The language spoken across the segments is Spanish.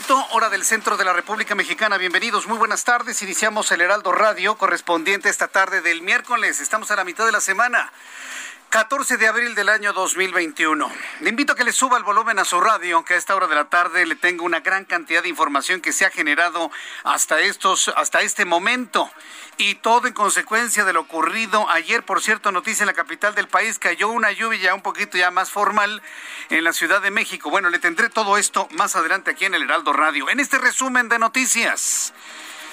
Punto, hora del centro de la República Mexicana. Bienvenidos, muy buenas tardes. Iniciamos el Heraldo Radio correspondiente esta tarde del miércoles. Estamos a la mitad de la semana. 14 de abril del año 2021. Le invito a que le suba el volumen a su radio, aunque a esta hora de la tarde le tengo una gran cantidad de información que se ha generado hasta estos, hasta este momento. Y todo en consecuencia de lo ocurrido ayer, por cierto, noticia en la capital del país, cayó una lluvia ya un poquito ya más formal en la Ciudad de México. Bueno, le tendré todo esto más adelante aquí en el Heraldo Radio. En este resumen de noticias.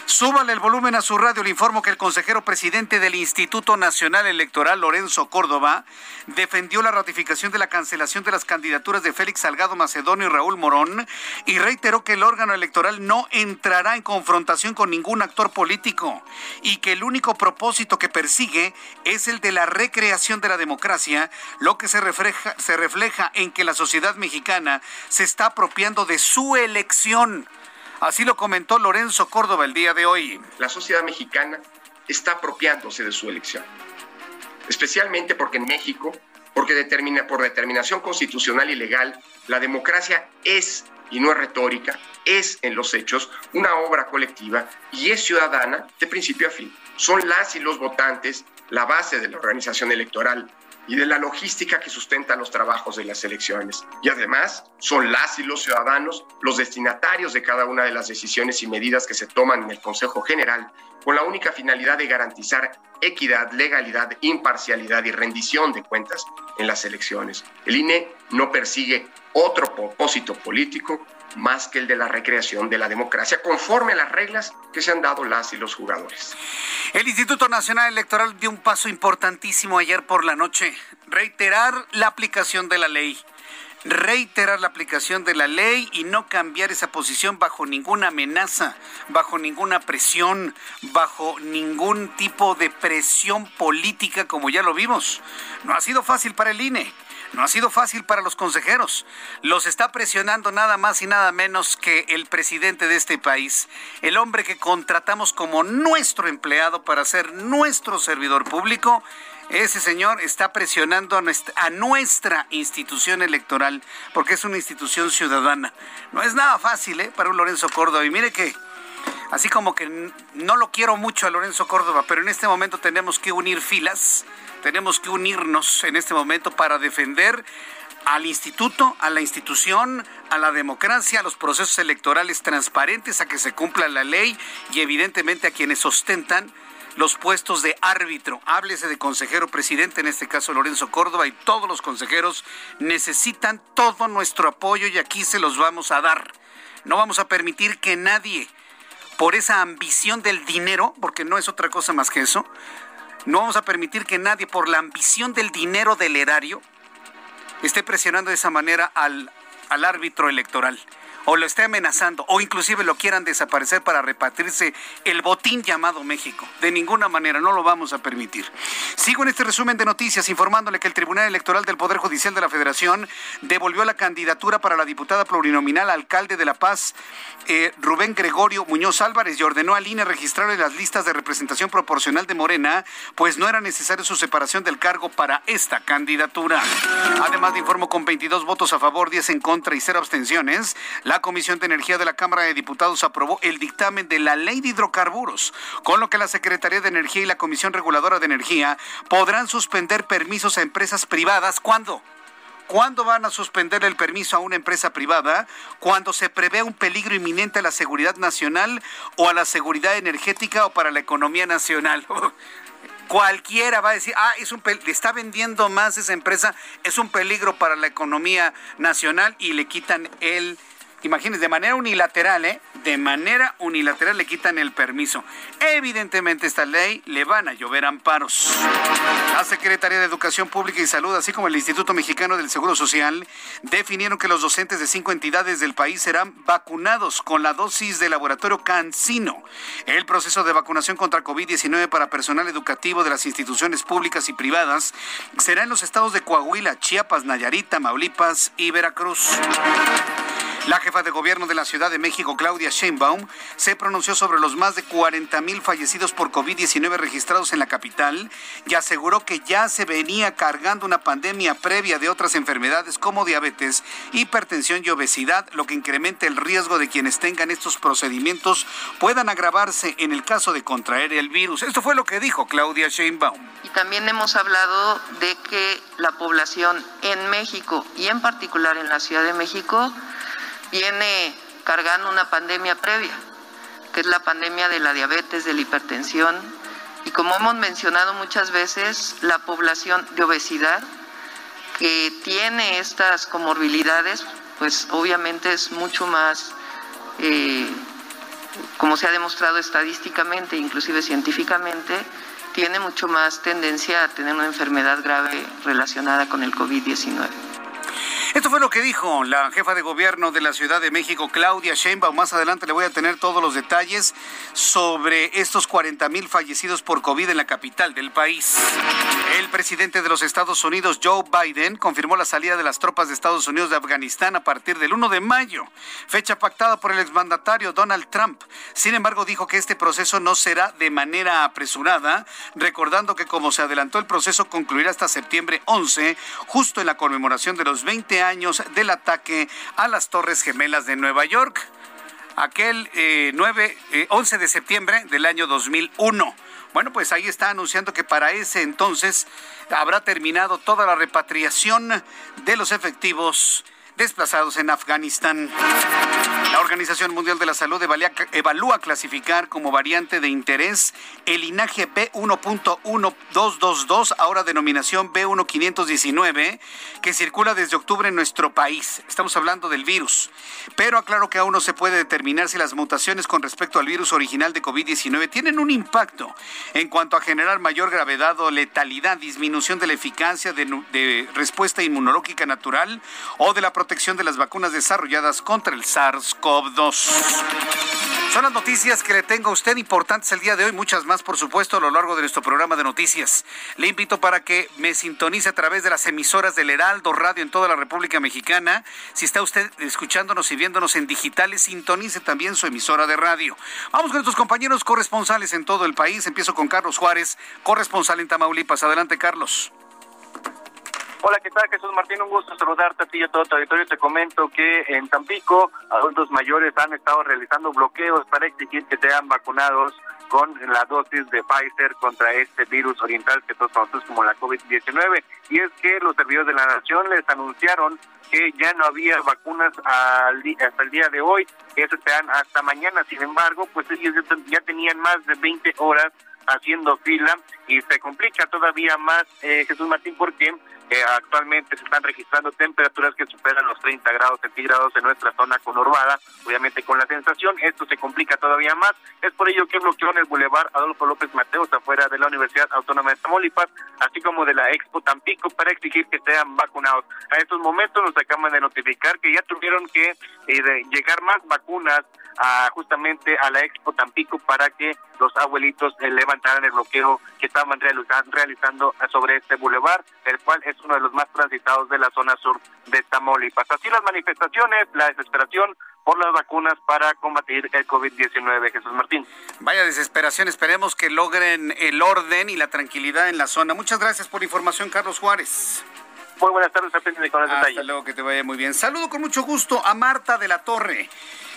Súbale el volumen a su radio. Le informo que el consejero presidente del Instituto Nacional Electoral, Lorenzo Córdoba, defendió la ratificación de la cancelación de las candidaturas de Félix Salgado Macedonio y Raúl Morón y reiteró que el órgano electoral no entrará en confrontación con ningún actor político y que el único propósito que persigue es el de la recreación de la democracia, lo que se refleja, se refleja en que la sociedad mexicana se está apropiando de su elección Así lo comentó Lorenzo Córdoba el día de hoy. La sociedad mexicana está apropiándose de su elección, especialmente porque en México, porque determina, por determinación constitucional y legal, la democracia es, y no es retórica, es en los hechos una obra colectiva y es ciudadana de principio a fin. Son las y los votantes la base de la organización electoral y de la logística que sustenta los trabajos de las elecciones. Y además son las y los ciudadanos los destinatarios de cada una de las decisiones y medidas que se toman en el Consejo General con la única finalidad de garantizar equidad, legalidad, imparcialidad y rendición de cuentas en las elecciones. El INE no persigue otro propósito político más que el de la recreación de la democracia, conforme a las reglas que se han dado las y los jugadores. El Instituto Nacional Electoral dio un paso importantísimo ayer por la noche, reiterar la aplicación de la ley reiterar la aplicación de la ley y no cambiar esa posición bajo ninguna amenaza, bajo ninguna presión, bajo ningún tipo de presión política como ya lo vimos. No ha sido fácil para el INE. No ha sido fácil para los consejeros. Los está presionando nada más y nada menos que el presidente de este país, el hombre que contratamos como nuestro empleado para ser nuestro servidor público. Ese señor está presionando a nuestra, institución electoral porque es una institución ciudadana. No es nada fácil ¿eh? para un Lorenzo Córdoba. Y mire que así como que no lo quiero mucho a Lorenzo Córdoba, pero en este momento tenemos que unir filas tenemos que unirnos en este momento para defender al instituto, a la institución, a la democracia, a los procesos electorales transparentes, a que se cumpla la ley y evidentemente a quienes ostentan los puestos de árbitro. Háblese de consejero presidente, en este caso Lorenzo Córdoba, y todos los consejeros necesitan todo nuestro apoyo y aquí se los vamos a dar. No vamos a permitir que nadie, por esa ambición del dinero, porque no es otra cosa más que eso, no vamos a permitir que nadie, por la ambición del dinero del erario, esté presionando de esa manera al, al árbitro electoral o lo esté amenazando o inclusive lo quieran desaparecer para repartirse el botín llamado México. De ninguna manera, no lo vamos a permitir. Sigo en este resumen de noticias informándole que el Tribunal Electoral del Poder Judicial de la Federación devolvió la candidatura para la diputada plurinominal alcalde de La Paz, eh, Rubén Gregorio Muñoz Álvarez, y ordenó al INE registrar en las listas de representación proporcional de Morena, pues no era necesario su separación del cargo para esta candidatura. Además, de informo con 22 votos a favor, 10 en contra y 0 abstenciones, la Comisión de Energía de la Cámara de Diputados aprobó el dictamen de la Ley de Hidrocarburos, con lo que la Secretaría de Energía y la Comisión Reguladora de Energía podrán suspender permisos a empresas privadas. ¿Cuándo? ¿Cuándo van a suspender el permiso a una empresa privada? Cuando se prevé un peligro inminente a la seguridad nacional o a la seguridad energética o para la economía nacional. Cualquiera va a decir, ah, es un está vendiendo más esa empresa, es un peligro para la economía nacional y le quitan el imagínense, de manera unilateral, ¿eh? De manera unilateral le quitan el permiso. Evidentemente esta ley le van a llover amparos. La Secretaría de Educación Pública y Salud, así como el Instituto Mexicano del Seguro Social, definieron que los docentes de cinco entidades del país serán vacunados con la dosis de laboratorio Cancino. El proceso de vacunación contra COVID-19 para personal educativo de las instituciones públicas y privadas será en los estados de Coahuila, Chiapas, Nayarit, Tamaulipas y Veracruz. La jefa de gobierno de la Ciudad de México, Claudia Sheinbaum, se pronunció sobre los más de 40 mil fallecidos por COVID-19 registrados en la capital y aseguró que ya se venía cargando una pandemia previa de otras enfermedades como diabetes, hipertensión y obesidad, lo que incrementa el riesgo de quienes tengan estos procedimientos puedan agravarse en el caso de contraer el virus. Esto fue lo que dijo Claudia Sheinbaum. Y también hemos hablado de que la población en México y en particular en la Ciudad de México viene cargando una pandemia previa, que es la pandemia de la diabetes, de la hipertensión, y como hemos mencionado muchas veces, la población de obesidad que tiene estas comorbilidades, pues obviamente es mucho más, eh, como se ha demostrado estadísticamente, inclusive científicamente, tiene mucho más tendencia a tener una enfermedad grave relacionada con el COVID-19. Esto fue lo que dijo la jefa de gobierno de la Ciudad de México, Claudia Sheinbaum. Más adelante le voy a tener todos los detalles sobre estos 40 mil fallecidos por COVID en la capital del país. El presidente de los Estados Unidos, Joe Biden, confirmó la salida de las tropas de Estados Unidos de Afganistán a partir del 1 de mayo, fecha pactada por el exmandatario Donald Trump. Sin embargo, dijo que este proceso no será de manera apresurada, recordando que como se adelantó el proceso concluirá hasta septiembre 11, justo en la conmemoración de los 20 años del ataque a las Torres Gemelas de Nueva York, aquel 9, eh, 11 eh, de septiembre del año 2001. Bueno, pues ahí está anunciando que para ese entonces habrá terminado toda la repatriación de los efectivos desplazados en Afganistán. La Organización Mundial de la Salud evalúa clasificar como variante de interés el linaje B1.1222, ahora denominación B1519, que circula desde octubre en nuestro país. Estamos hablando del virus. Pero aclaro que aún no se puede determinar si las mutaciones con respecto al virus original de COVID-19 tienen un impacto en cuanto a generar mayor gravedad o letalidad, disminución de la eficacia de, respuesta inmunológica natural o de la protección protección de las vacunas desarrolladas contra el SARS-CoV-2. Son las noticias que le tengo a usted importantes el día de hoy, muchas más por supuesto a lo largo de nuestro programa de noticias. Le invito para que me sintonice a través de las emisoras del Heraldo Radio en toda la República Mexicana. Si está usted escuchándonos y viéndonos en digitales, sintonice también su emisora de radio. Vamos con nuestros compañeros corresponsales en todo el país. Empiezo con Carlos Juárez, corresponsal en Tamaulipas. Adelante, Carlos. Hola, ¿qué tal? Jesús Martín, un gusto saludarte a ti y a todo tu auditorio. Te comento que en Tampico adultos mayores han estado realizando bloqueos para exigir que sean vacunados con la dosis de Pfizer contra este virus oriental que todos conocemos como la COVID-19. Y es que los servidores de la Nación les anunciaron que ya no había vacunas al hasta el día de hoy, que se hasta mañana. Sin embargo, pues ellos ya tenían más de 20 horas haciendo fila y se complica todavía más, eh, Jesús Martín, porque actualmente se están registrando temperaturas que superan los 30 grados centígrados en nuestra zona conurbada, obviamente con la sensación, esto se complica todavía más, es por ello que bloqueó en el Boulevard Adolfo López Mateos afuera de la Universidad Autónoma de Tamaulipas, así como de la Expo Tampico para exigir que sean vacunados. A estos momentos nos acaban de notificar que ya tuvieron que eh, llegar más vacunas a, justamente a la Expo Tampico para que los abuelitos eh, levantaran el bloqueo que estaban realizando sobre este bulevar, el cual es uno de los más transitados de la zona sur de Tamaulipas. Así las manifestaciones, la desesperación por las vacunas para combatir el COVID-19, Jesús Martín. Vaya desesperación, esperemos que logren el orden y la tranquilidad en la zona. Muchas gracias por la información, Carlos Juárez. Muy buenas tardes, con el Hasta luego, que te vaya muy bien. Saludo con mucho gusto a Marta de la Torre,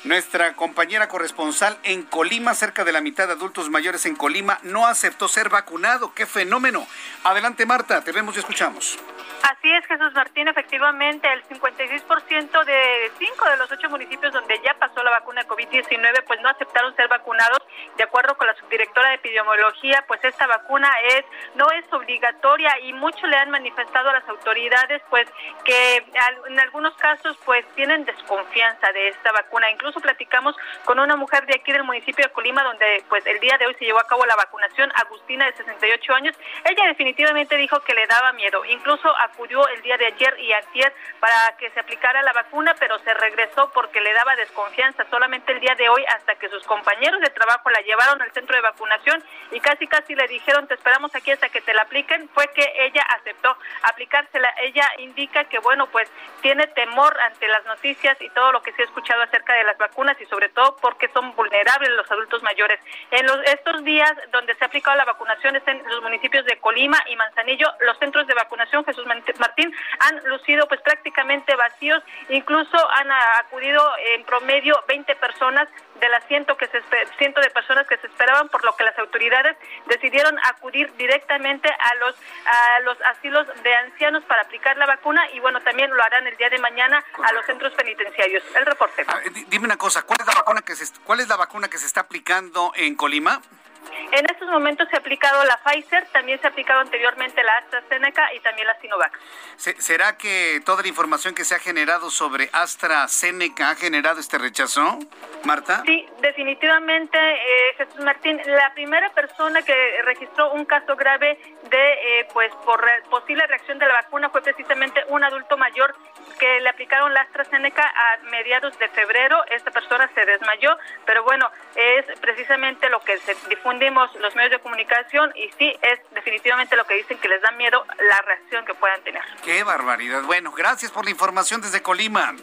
nuestra compañera corresponsal en Colima, cerca de la mitad de adultos mayores en Colima, no aceptó ser vacunado. ¡Qué fenómeno! Adelante, Marta, te vemos y escuchamos. Así es, Jesús Martín, efectivamente, el 56% de cinco de los ocho municipios donde ya pasó la vacuna COVID-19, pues no aceptaron ser vacunados. De acuerdo con la subdirectora de epidemiología, pues esta vacuna es no es obligatoria y muchos le han manifestado a las autoridades, pues que en algunos casos, pues tienen desconfianza de esta vacuna. Incluso platicamos con una mujer de aquí del municipio de Colima, donde pues el día de hoy se llevó a cabo la vacunación, Agustina de 68 años. Ella definitivamente dijo que le daba miedo, incluso acudió el día de ayer y ayer para que se aplicara la vacuna, pero se regresó porque le daba desconfianza solamente el día de hoy hasta que sus compañeros de trabajo la llevaron al centro de vacunación y casi casi le dijeron te esperamos aquí hasta que te la apliquen, fue que ella aceptó aplicársela. Ella indica que bueno, pues tiene temor ante las noticias y todo lo que se ha escuchado acerca de las vacunas y sobre todo porque son vulnerables los adultos mayores. En los, estos días donde se ha aplicado la vacunación es en los municipios de Colima y Manzanillo, los centros de vacunación Jesús Martín, han lucido pues prácticamente vacíos, incluso han acudido en promedio 20 personas de las ciento que se ciento de personas que se esperaban, por lo que las autoridades decidieron acudir directamente a los a los asilos de ancianos para aplicar la vacuna y bueno también lo harán el día de mañana a los centros penitenciarios. El reporte. Ah, dime una cosa, ¿cuál es la vacuna que se cuál es la vacuna que se está aplicando en Colima? En estos momentos se ha aplicado la Pfizer, también se ha aplicado anteriormente la AstraZeneca y también la Sinovac. ¿Será que toda la información que se ha generado sobre AstraZeneca ha generado este rechazo, Marta? Sí, definitivamente, eh, Jesús Martín. La primera persona que registró un caso grave de, eh, pues, por posible reacción de la vacuna fue precisamente un adulto mayor que le aplicaron la AstraZeneca a mediados de febrero. Esta persona se desmayó, pero bueno, es precisamente lo que se los medios de comunicación y sí es definitivamente lo que dicen que les da miedo la reacción que puedan tener. Qué barbaridad. Bueno, gracias por la información desde Colima.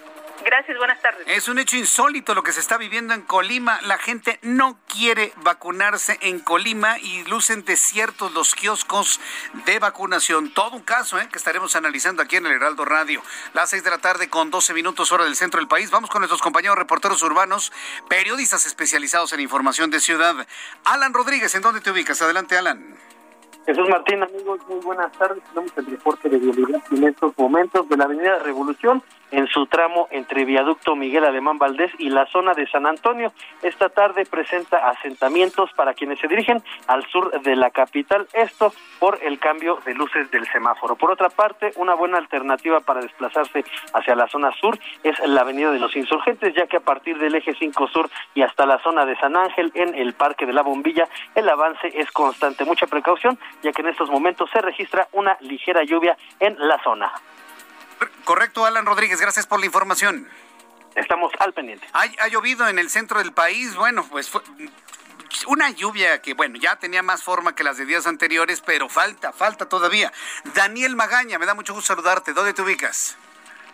Gracias, buenas tardes. Es un hecho insólito lo que se está viviendo en Colima. La gente no quiere vacunarse en Colima y lucen desiertos los kioscos de vacunación. Todo un caso ¿eh? que estaremos analizando aquí en el Heraldo Radio. Las seis de la tarde con 12 minutos hora del centro del país. Vamos con nuestros compañeros reporteros urbanos, periodistas especializados en información de ciudad. Alan Rodríguez, ¿en dónde te ubicas? Adelante, Alan. Jesús Martín, amigos, muy buenas tardes. Tenemos el reporte de vialidad en estos momentos de la Avenida Revolución en su tramo entre Viaducto Miguel Alemán Valdés y la zona de San Antonio. Esta tarde presenta asentamientos para quienes se dirigen al sur de la capital, esto por el cambio de luces del semáforo. Por otra parte, una buena alternativa para desplazarse hacia la zona sur es la Avenida de los Insurgentes, ya que a partir del eje 5 sur y hasta la zona de San Ángel en el Parque de la Bombilla, el avance es constante. Mucha precaución, ya que en estos momentos se registra una ligera lluvia en la zona. Correcto, Alan Rodríguez, gracias por la información. Estamos al pendiente. Ha, llovido en el centro del país, bueno, pues fue una lluvia que, bueno, ya tenía más forma que las de días anteriores, pero falta, falta todavía. Daniel Magaña, me da mucho gusto saludarte. ¿Dónde te ubicas?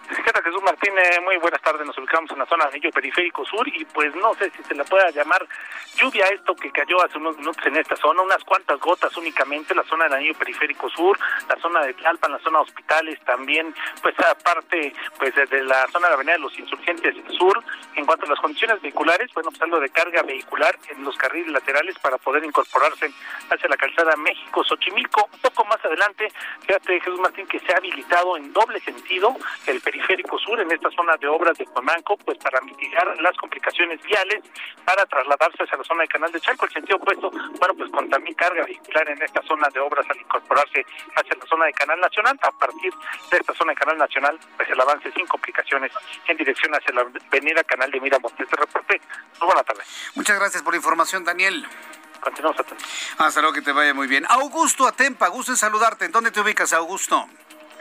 ¿Qué Jesús Martínez? Muy buenas tardes. Nos ubicamos en la zona del anillo periférico sur y pues no sé si se le pueda llamar lluvia esto que cayó hace unos minutos en esta zona, unas cuantas gotas únicamente, la zona del anillo periférico sur, la zona de Tlalpan, la zona de hospitales también, pues aparte pues de la zona de la avenida de los insurgentes sur. En cuanto a las condiciones vehiculares, bueno, pues algo de carga vehicular en los carriles laterales para poder incorporarse hacia la calzada México-Xochimilco. Un poco más adelante, fíjate Jesús Martín que se ha habilitado en doble sentido el periférico sur en esta zona de obras de Cuemanco, pues para mitigar las complicaciones viales, para trasladarse hacia la zona del Canal de Chalco, el sentido opuesto, bueno, pues con también carga vehicular en esta zona de obras al incorporarse hacia la zona de Canal Nacional, a partir de esta zona de Canal Nacional, pues el avance sin complicaciones en dirección hacia la avenida Canal de Miramontes. Este reporte, muy buena tarde. Muchas gracias por la información, Daniel. Continuamos atentos. Hasta luego, que te vaya muy bien. Augusto Atempa, gusto en saludarte. ¿En dónde te ubicas, Augusto?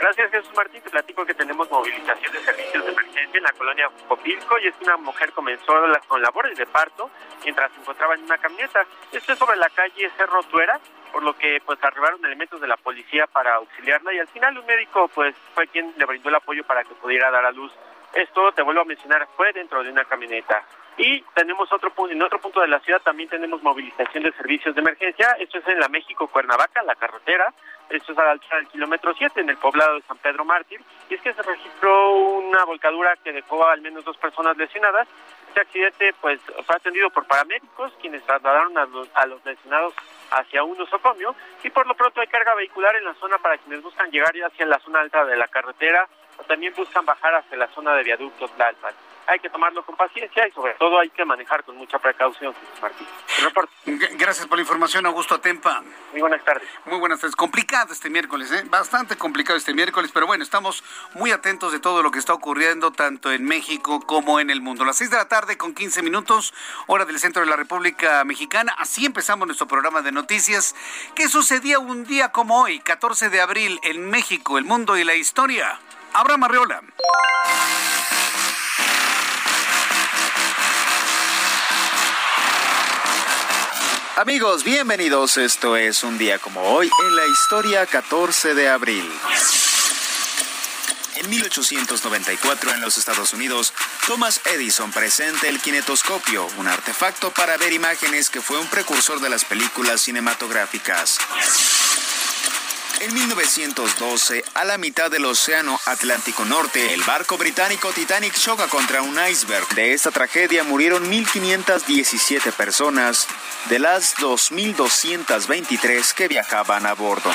Gracias, Jesús Martín. Te platico que tenemos movilización de servicios de emergencia en la colonia Copilco y es que una mujer comenzó con labores de parto mientras se encontraba en una camioneta. Esto es sobre la calle Cerro Tuera, por lo que pues arribaron elementos de la policía para auxiliarla y al final un médico pues fue quien le brindó el apoyo para que pudiera dar a luz. Esto, te vuelvo a mencionar, fue dentro de una camioneta. Y tenemos otro en otro punto de la ciudad también tenemos movilización de servicios de emergencia. Esto es en la México-Cuernavaca, la carretera. Esto es a la altura del kilómetro 7 en el poblado de San Pedro Mártir. Y es que se registró una volcadura que dejó al menos dos personas lesionadas. Este accidente pues fue atendido por paramédicos quienes trasladaron a los, a los lesionados hacia un nosocomio y por lo pronto hay carga vehicular en la zona para quienes buscan llegar ya hacia la zona alta de la carretera o también buscan bajar hacia la zona de viaductos Tlalpan hay que tomarlo con paciencia y sobre todo hay que manejar con mucha precaución, Martín. Gracias por la información, Augusto Atempa. Muy buenas tardes. Muy buenas tardes. Complicado este miércoles, ¿eh? bastante complicado este miércoles, pero bueno, estamos muy atentos de todo lo que está ocurriendo tanto en México como en el mundo. Las 6 de la tarde con 15 minutos, hora del centro de la República Mexicana. Así empezamos nuestro programa de noticias. ¿Qué sucedía un día como hoy, 14 de abril, en México, el mundo y la historia? Abraham Arreola. Amigos, bienvenidos. Esto es un día como hoy en la historia 14 de abril. En 1894 en los Estados Unidos, Thomas Edison presenta el kinetoscopio, un artefacto para ver imágenes que fue un precursor de las películas cinematográficas. En 1912, a la mitad del Océano Atlántico Norte, el barco británico Titanic choca contra un iceberg. De esta tragedia murieron 1.517 personas, de las 2.223 que viajaban a bordo.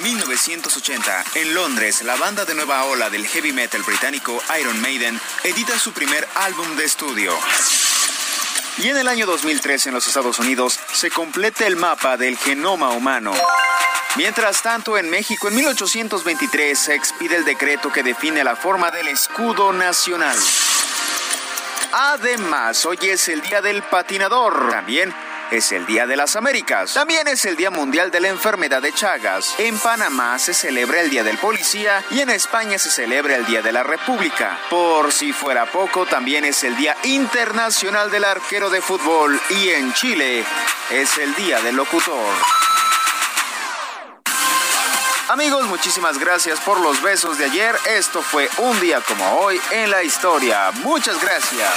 1980, en Londres, la banda de nueva ola del heavy metal británico Iron Maiden edita su primer álbum de estudio. Y en el año 2003 en los Estados Unidos se completa el mapa del genoma humano. Mientras tanto, en México, en 1823 se expide el decreto que define la forma del escudo nacional. Además, hoy es el Día del Patinador. También es el Día de las Américas. También es el Día Mundial de la Enfermedad de Chagas. En Panamá se celebra el Día del Policía y en España se celebra el Día de la República. Por si fuera poco, también es el Día Internacional del Arquero de Fútbol y en Chile es el Día del Locutor. Amigos, muchísimas gracias por los besos de ayer. Esto fue un día como hoy en la historia. Muchas gracias.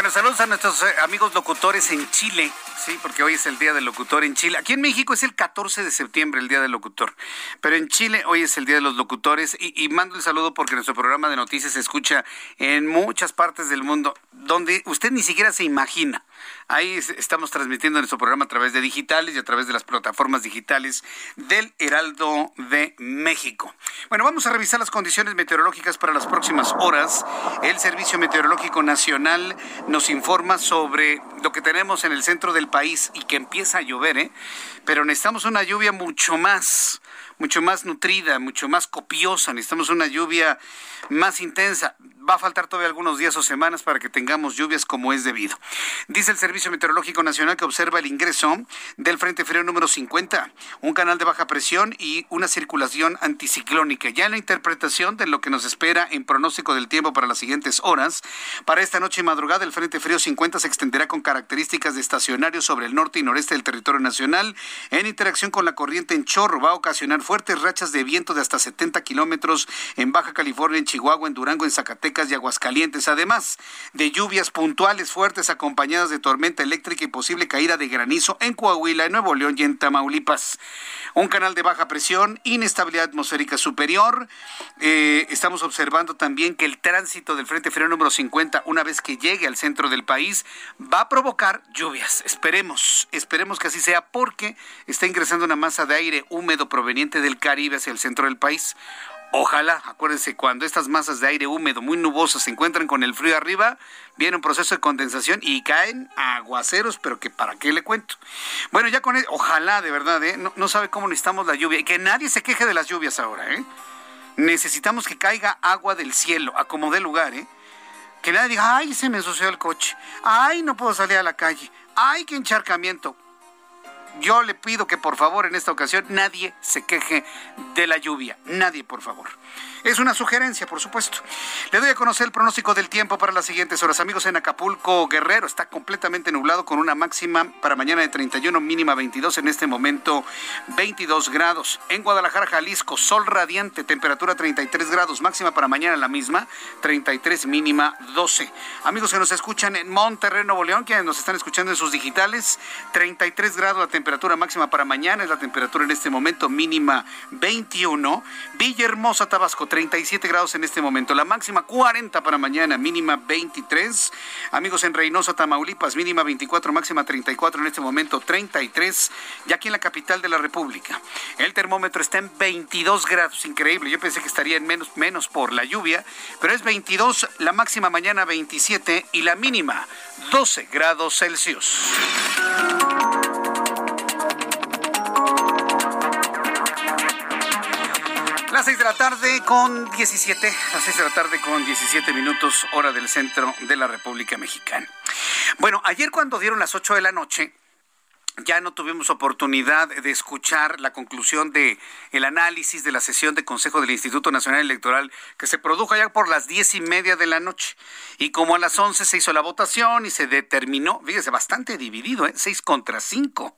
Bueno, saludos a nuestros eh, amigos locutores en Chile. Sí, porque hoy es el Día del Locutor en Chile. Aquí en México es el 14 de septiembre el Día del Locutor. Pero en Chile hoy es el Día de los Locutores. Y, y mando el saludo porque nuestro programa de noticias se escucha en muchas partes del mundo donde usted ni siquiera se imagina. Ahí estamos transmitiendo nuestro programa a través de digitales y a través de las plataformas digitales del Heraldo de México. Bueno, vamos a revisar las condiciones meteorológicas para las próximas horas. El Servicio Meteorológico Nacional nos informa sobre lo que tenemos en el centro del país y que empieza a llover, ¿eh? Pero necesitamos una lluvia mucho más, mucho más nutrida, mucho más copiosa. Necesitamos una lluvia más intensa. Va a faltar todavía algunos días o semanas para que tengamos lluvias como es debido. Dice el Servicio Meteorológico Nacional que observa el ingreso del Frente Frío número 50, un canal de baja presión y una circulación anticiclónica. Ya en la interpretación de lo que nos espera en pronóstico del tiempo para las siguientes horas, para esta noche y madrugada el Frente Frío 50 se extenderá con características de estacionario sobre el norte y noreste del territorio nacional. En interacción con la corriente en chorro va a ocasionar fuertes rachas de viento de hasta 70 kilómetros en Baja California, en Chihuahua, en Durango, en Zacatecas y Aguascalientes, además de lluvias puntuales fuertes acompañadas de tormenta eléctrica y posible caída de granizo en Coahuila, en Nuevo León y en Tamaulipas. Un canal de baja presión, inestabilidad atmosférica superior. Eh, estamos observando también que el tránsito del Frente Frío número 50, una vez que llegue al centro del país, va a provocar lluvias. Esperemos, esperemos que así sea porque está ingresando una masa de aire húmedo proveniente del Caribe hacia el centro del país. Ojalá, acuérdense, cuando estas masas de aire húmedo muy nubosas se encuentran con el frío arriba, viene un proceso de condensación y caen aguaceros, pero que para qué le cuento. Bueno, ya con él, ojalá de verdad, ¿eh? no, no sabe cómo necesitamos la lluvia y que nadie se queje de las lluvias ahora, ¿eh? Necesitamos que caiga agua del cielo, a como dé lugar, ¿eh? Que nadie diga, ay, se me ensució el coche, ay, no puedo salir a la calle, ay, qué encharcamiento yo le pido que por favor en esta ocasión nadie se queje de la lluvia. Nadie, por favor. Es una sugerencia, por supuesto. Le doy a conocer el pronóstico del tiempo para las siguientes horas. Amigos, en Acapulco, Guerrero está completamente nublado con una máxima para mañana de 31, mínima 22, en este momento 22 grados. En Guadalajara, Jalisco, sol radiante, temperatura 33 grados, máxima para mañana la misma, 33, mínima 12. Amigos que nos escuchan en Monterrey, Nuevo León, quienes nos están escuchando en sus digitales, 33 grados la temperatura máxima para mañana, es la temperatura en este momento mínima 21. Villahermosa, Tabasco, 37 grados en este momento. La máxima 40 para mañana, mínima 23. Amigos en Reynosa, Tamaulipas, mínima 24, máxima 34, en este momento 33. Y aquí en la capital de la República. El termómetro está en 22 grados, increíble. Yo pensé que estaría en menos, menos por la lluvia, pero es 22, la máxima mañana 27 y la mínima 12 grados Celsius. Las 6 de la tarde con 17, las 6 de la tarde con 17 minutos, hora del centro de la República Mexicana. Bueno, ayer cuando dieron las 8 de la noche, ya no tuvimos oportunidad de escuchar la conclusión de el análisis de la sesión de Consejo del Instituto Nacional Electoral que se produjo ya por las diez y media de la noche. Y como a las once se hizo la votación y se determinó, fíjese, bastante dividido, ¿eh? seis contra cinco.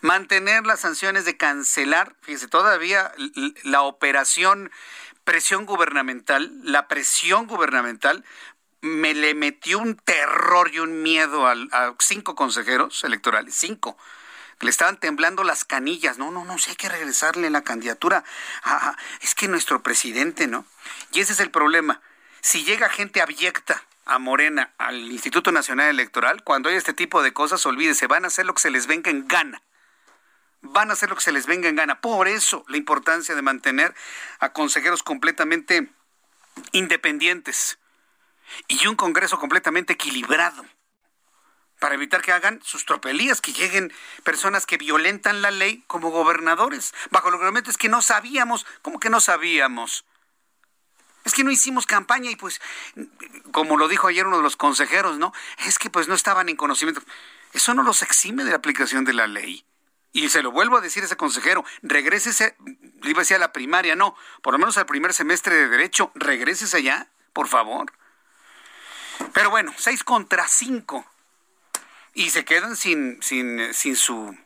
Mantener las sanciones de cancelar, fíjese, todavía la operación presión gubernamental, la presión gubernamental me le metió un terror y un miedo a, cinco consejeros electorales, cinco, le estaban temblando las canillas. No, no, no, si hay que regresarle la candidatura. es que nuestro presidente, ¿no? Y ese es el problema. Si llega gente abyecta a Morena, al Instituto Nacional Electoral, cuando hay este tipo de cosas, olvídese, van a hacer lo que se les venga en gana. Van a hacer lo que se les venga en gana. Por eso la importancia de mantener a consejeros completamente independientes y un Congreso completamente equilibrado para evitar que hagan sus tropelías, que lleguen personas que violentan la ley como gobernadores, bajo los argumentos que no sabíamos, ¿cómo que no sabíamos? Es que no hicimos campaña y pues, como lo dijo ayer uno de los consejeros, ¿no? Es que pues no estaban en conocimiento. Eso no los exime de la aplicación de la ley. Y se lo vuelvo a decir a ese consejero, regrésese, iba a decir a la primaria, no, por lo menos al primer semestre de Derecho, regrésese allá, por favor. Pero bueno, seis contra cinco y se quedan sin, sin, sin, su,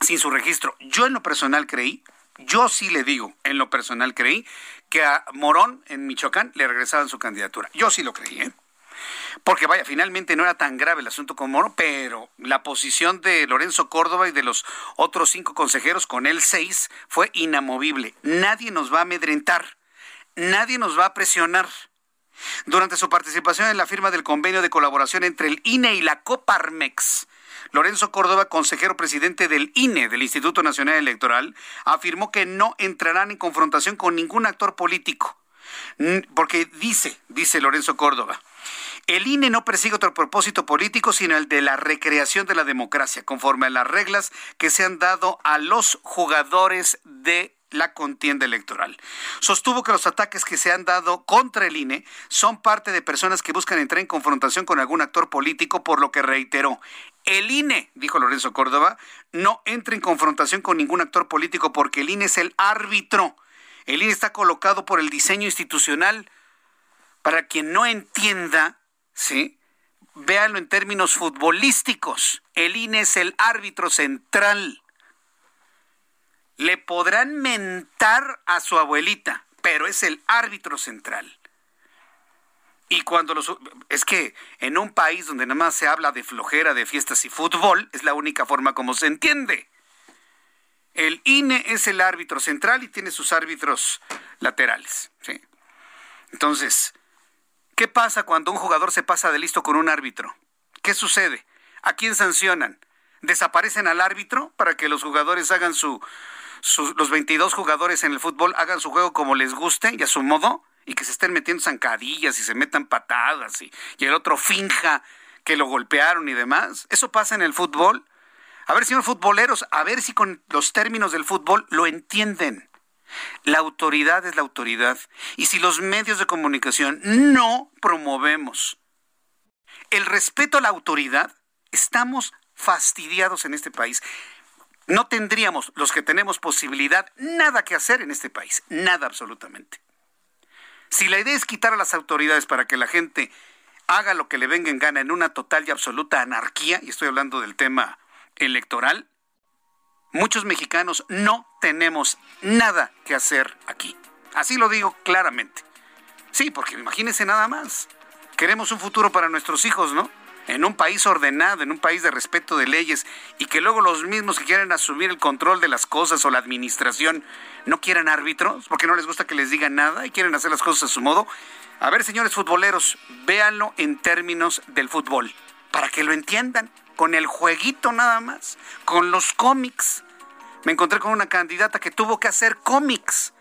sin su registro. Yo en lo personal creí, yo sí le digo, en lo personal creí que a Morón en Michoacán le regresaban su candidatura. Yo sí lo creí, ¿eh? Porque vaya, finalmente no era tan grave el asunto con Morón, pero la posición de Lorenzo Córdoba y de los otros cinco consejeros, con él seis, fue inamovible. Nadie nos va a amedrentar, nadie nos va a presionar. Durante su participación en la firma del convenio de colaboración entre el INE y la Coparmex, Lorenzo Córdoba, consejero presidente del INE, del Instituto Nacional Electoral, afirmó que no entrarán en confrontación con ningún actor político. Porque dice, dice Lorenzo Córdoba, el INE no persigue otro propósito político, sino el de la recreación de la democracia, conforme a las reglas que se han dado a los jugadores de la contienda electoral. Sostuvo que los ataques que se han dado contra el INE son parte de personas que buscan entrar en confrontación con algún actor político, por lo que reiteró, el INE, dijo Lorenzo Córdoba, no entra en confrontación con ningún actor político porque el INE es el árbitro. El INE está colocado por el diseño institucional. Para quien no entienda, ¿sí? Véanlo en términos futbolísticos. El INE es el árbitro central le podrán mentar a su abuelita, pero es el árbitro central. Y cuando los... Es que en un país donde nada más se habla de flojera, de fiestas y fútbol, es la única forma como se entiende. El INE es el árbitro central y tiene sus árbitros laterales. ¿sí? Entonces, ¿qué pasa cuando un jugador se pasa de listo con un árbitro? ¿Qué sucede? ¿A quién sancionan? ¿Desaparecen al árbitro para que los jugadores hagan su, los 22 jugadores en el fútbol hagan su juego como les guste y a su modo y que se estén metiendo zancadillas y se metan patadas y, el otro finja que lo golpearon y demás. Eso pasa en el fútbol. A ver, señor futboleros, a ver si con los términos del fútbol lo entienden. La autoridad es la autoridad. Y si los medios de comunicación no promovemos el respeto a la autoridad, estamos fastidiados en este país no tendríamos los que tenemos posibilidad nada que hacer en este país, nada absolutamente. Si la idea es quitar a las autoridades para que la gente haga lo que le venga en gana en una total y absoluta anarquía, y estoy hablando del tema electoral, muchos mexicanos no tenemos nada que hacer aquí. Así lo digo claramente. Sí, porque imagínense nada más. Queremos un futuro para nuestros hijos, ¿no? En un país ordenado, en un país de respeto de leyes, y que luego los mismos que quieren asumir el control de las cosas o la administración no quieran árbitros, porque no les gusta que les digan nada y quieren hacer las cosas a su modo. A ver, señores futboleros, véanlo en términos del fútbol, para que lo entiendan, con el jueguito nada más, con los cómics. Me encontré con una candidata que tuvo que hacer cómics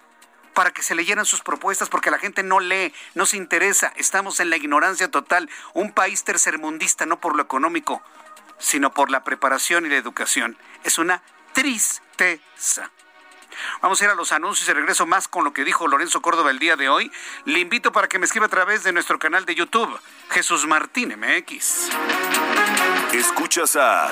para que se leyeran sus propuestas, porque la gente no lee, no se interesa, estamos en la ignorancia total, un país tercermundista, no por lo económico, sino por la preparación y la educación. Es una tristeza. Vamos a ir a los anuncios y regreso más con lo que dijo Lorenzo Córdoba el día de hoy. Le invito para que me escriba a través de nuestro canal de YouTube, Jesús Martín MX. Escuchas a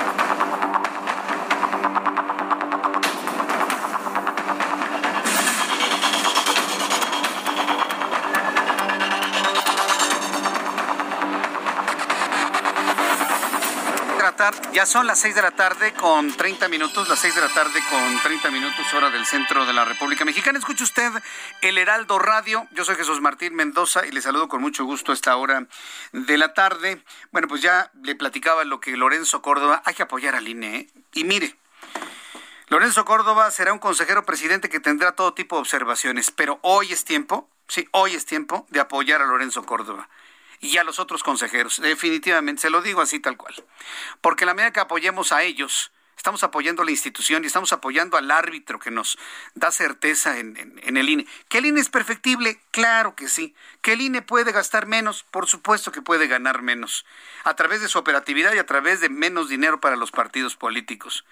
Ya son las 6 de la tarde con 30 minutos, las 6 de la tarde con 30 minutos hora del centro de la República Mexicana. Escuche usted el Heraldo Radio. Yo soy Jesús Martín Mendoza y le saludo con mucho gusto a esta hora de la tarde. Bueno, pues ya le platicaba lo que Lorenzo Córdoba, hay que apoyar al INE. ¿eh? Y mire, Lorenzo Córdoba será un consejero presidente que tendrá todo tipo de observaciones, pero hoy es tiempo, sí, hoy es tiempo de apoyar a Lorenzo Córdoba y a los otros consejeros. Definitivamente, se lo digo así tal cual. Porque la medida que apoyemos a ellos, estamos apoyando a la institución y estamos apoyando al árbitro que nos da certeza en, el INE. ¿Que el INE es perfectible? Claro que sí. ¿Que el INE puede gastar menos? Por supuesto que puede ganar menos. A través de su operatividad y a través de menos dinero para los partidos políticos.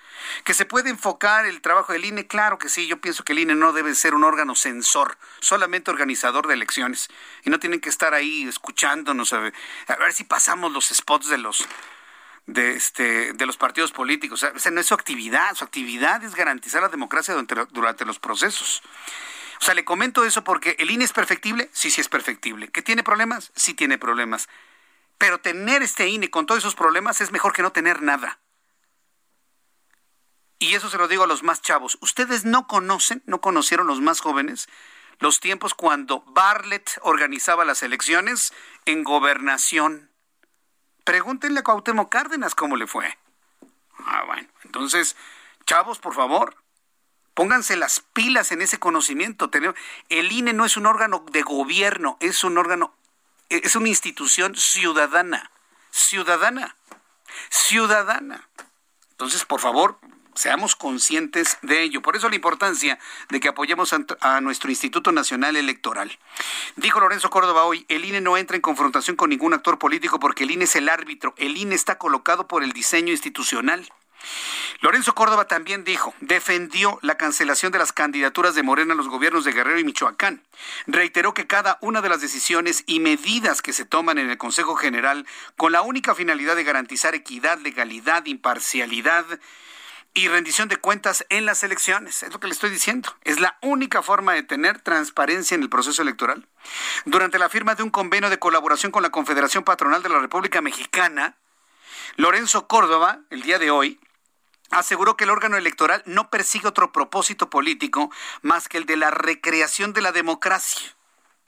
¿Que se puede enfocar el trabajo del INE? Claro que sí. Yo pienso que el INE no debe ser un órgano censor, solamente organizador de elecciones. Y no tienen que estar ahí escuchándonos a ver, a ver si pasamos los spots de los de, este, de los partidos políticos. O sea, no es su actividad, su actividad es garantizar la democracia durante, los procesos. O sea, le comento eso porque el INE es perfectible, sí, sí es perfectible. ¿Que tiene problemas? Sí tiene problemas. Pero tener este INE con todos esos problemas es mejor que no tener nada. Y eso se lo digo a los más chavos. Ustedes no conocen, no conocieron los más jóvenes, los tiempos cuando Bartlett organizaba las elecciones en gobernación Pregúntenle a Cuauhtémoc Cárdenas cómo le fue. Ah, bueno. Entonces, chavos, por favor, pónganse las pilas en ese conocimiento. El INE no es un órgano de gobierno, es un órgano, es una institución ciudadana. Ciudadana. Ciudadana. Entonces, por favor, Seamos conscientes de ello. Por eso la importancia de que apoyemos a, nuestro Instituto Nacional Electoral. Dijo Lorenzo Córdoba hoy, el INE no entra en confrontación con ningún actor político porque el INE es el árbitro. El INE está colocado por el diseño institucional. Lorenzo Córdoba también dijo, defendió la cancelación de las candidaturas de Morena a los gobiernos de Guerrero y Michoacán. Reiteró que cada una de las decisiones y medidas que se toman en el Consejo General con la única finalidad de garantizar equidad, legalidad, imparcialidad, y rendición de cuentas en las elecciones. Es lo que le estoy diciendo. Es la única forma de tener transparencia en el proceso electoral. Durante la firma de un convenio de colaboración con la Confederación Patronal de la República Mexicana, Lorenzo Córdoba, el día de hoy, aseguró que el órgano electoral no persigue otro propósito político más que el de la recreación de la democracia.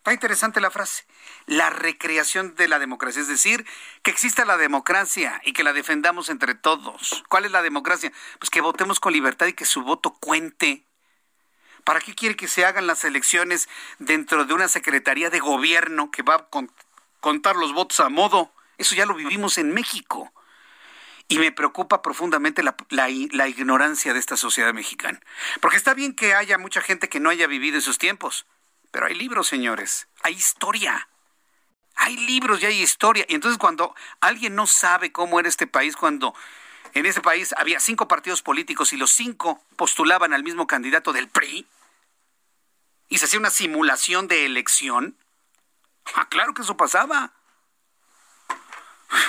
Está interesante la frase la recreación de la democracia, es decir, que exista la democracia y que la defendamos entre todos. ¿Cuál es la democracia? Pues que votemos con libertad y que su voto cuente. ¿Para qué quiere que se hagan las elecciones dentro de una secretaría de gobierno que va a contar los votos a modo Eso ya lo vivimos en México. Y me preocupa profundamente la, la, ignorancia de esta sociedad mexicana. Porque está bien que haya mucha gente que no haya vivido esos tiempos, pero hay libros, señores, hay historia. Hay libros y hay historia. Y entonces cuando alguien no sabe cómo era este país, cuando en ese país había cinco partidos políticos y los cinco postulaban al mismo candidato del PRI, y se hacía una simulación de elección, ah, claro que eso pasaba.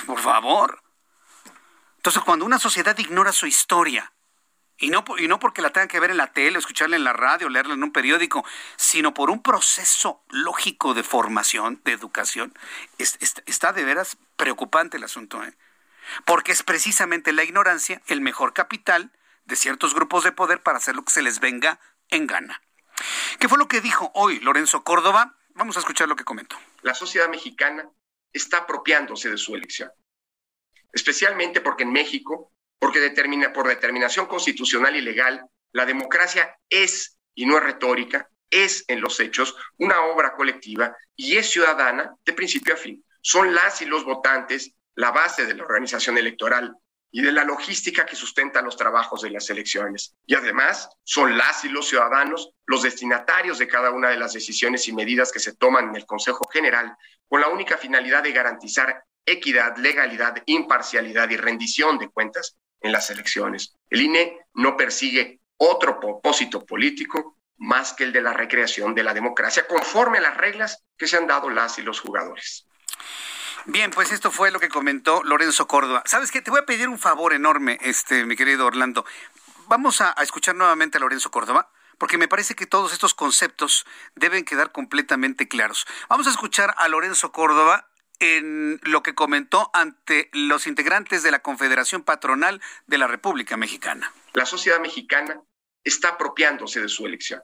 Por favor. Entonces, cuando una sociedad ignora su historia, y no, y no porque la tengan que ver en la tele, escucharla en la radio, leerla en un periódico, sino por un proceso lógico de formación, de educación, está de veras preocupante el asunto. ¿eh? Porque es precisamente la ignorancia el mejor capital de ciertos grupos de poder para hacer lo que se les venga en gana. ¿Qué fue lo que dijo hoy Lorenzo Córdoba? Vamos a escuchar lo que comentó. La sociedad mexicana está apropiándose de su elección especialmente porque en México, porque determina, por determinación constitucional y legal, la democracia es, y no es retórica, es en los hechos una obra colectiva y es ciudadana de principio a fin. Son las y los votantes la base de la organización electoral y de la logística que sustenta los trabajos de las elecciones. Y además, son las y los ciudadanos los destinatarios de cada una de las decisiones y medidas que se toman en el Consejo General, con la única finalidad de garantizar equidad, legalidad, imparcialidad y rendición de cuentas en las elecciones. El INE no persigue otro propósito político más que el de la recreación de la democracia, conforme a las reglas que se han dado las y los jugadores. Bien, pues esto fue lo que comentó Lorenzo Córdoba. ¿Sabes qué? Te voy a pedir un favor enorme, este, mi querido Orlando. Vamos a, a escuchar nuevamente a Lorenzo Córdoba porque me parece que todos estos conceptos deben quedar completamente claros. Vamos a escuchar a Lorenzo Córdoba en lo que comentó ante los integrantes de la Confederación Patronal de la República Mexicana. La sociedad mexicana está apropiándose de su elección,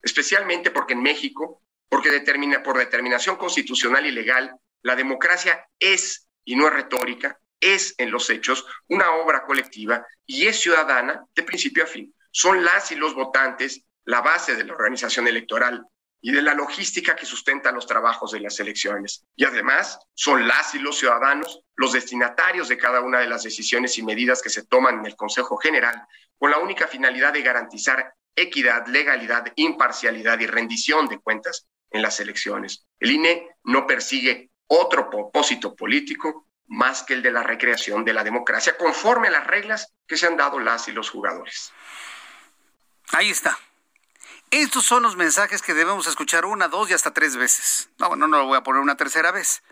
especialmente porque en México, porque determina, por determinación constitucional y legal, la democracia es, y no es retórica, es en los hechos una obra colectiva y es ciudadana de principio a fin. Son las y los votantes la base de la organización electoral y de la logística que sustenta los trabajos de las elecciones. Y además, son las y los ciudadanos los destinatarios de cada una de las decisiones y medidas que se toman en el Consejo General, con la única finalidad de garantizar equidad, legalidad, imparcialidad y rendición de cuentas en las elecciones. El INE no persigue otro propósito político más que el de la recreación de la democracia, conforme a las reglas que se han dado las y los jugadores. Ahí está. Estos son los mensajes que debemos escuchar una, dos y hasta tres veces. No, bueno, no lo voy a poner una tercera vez.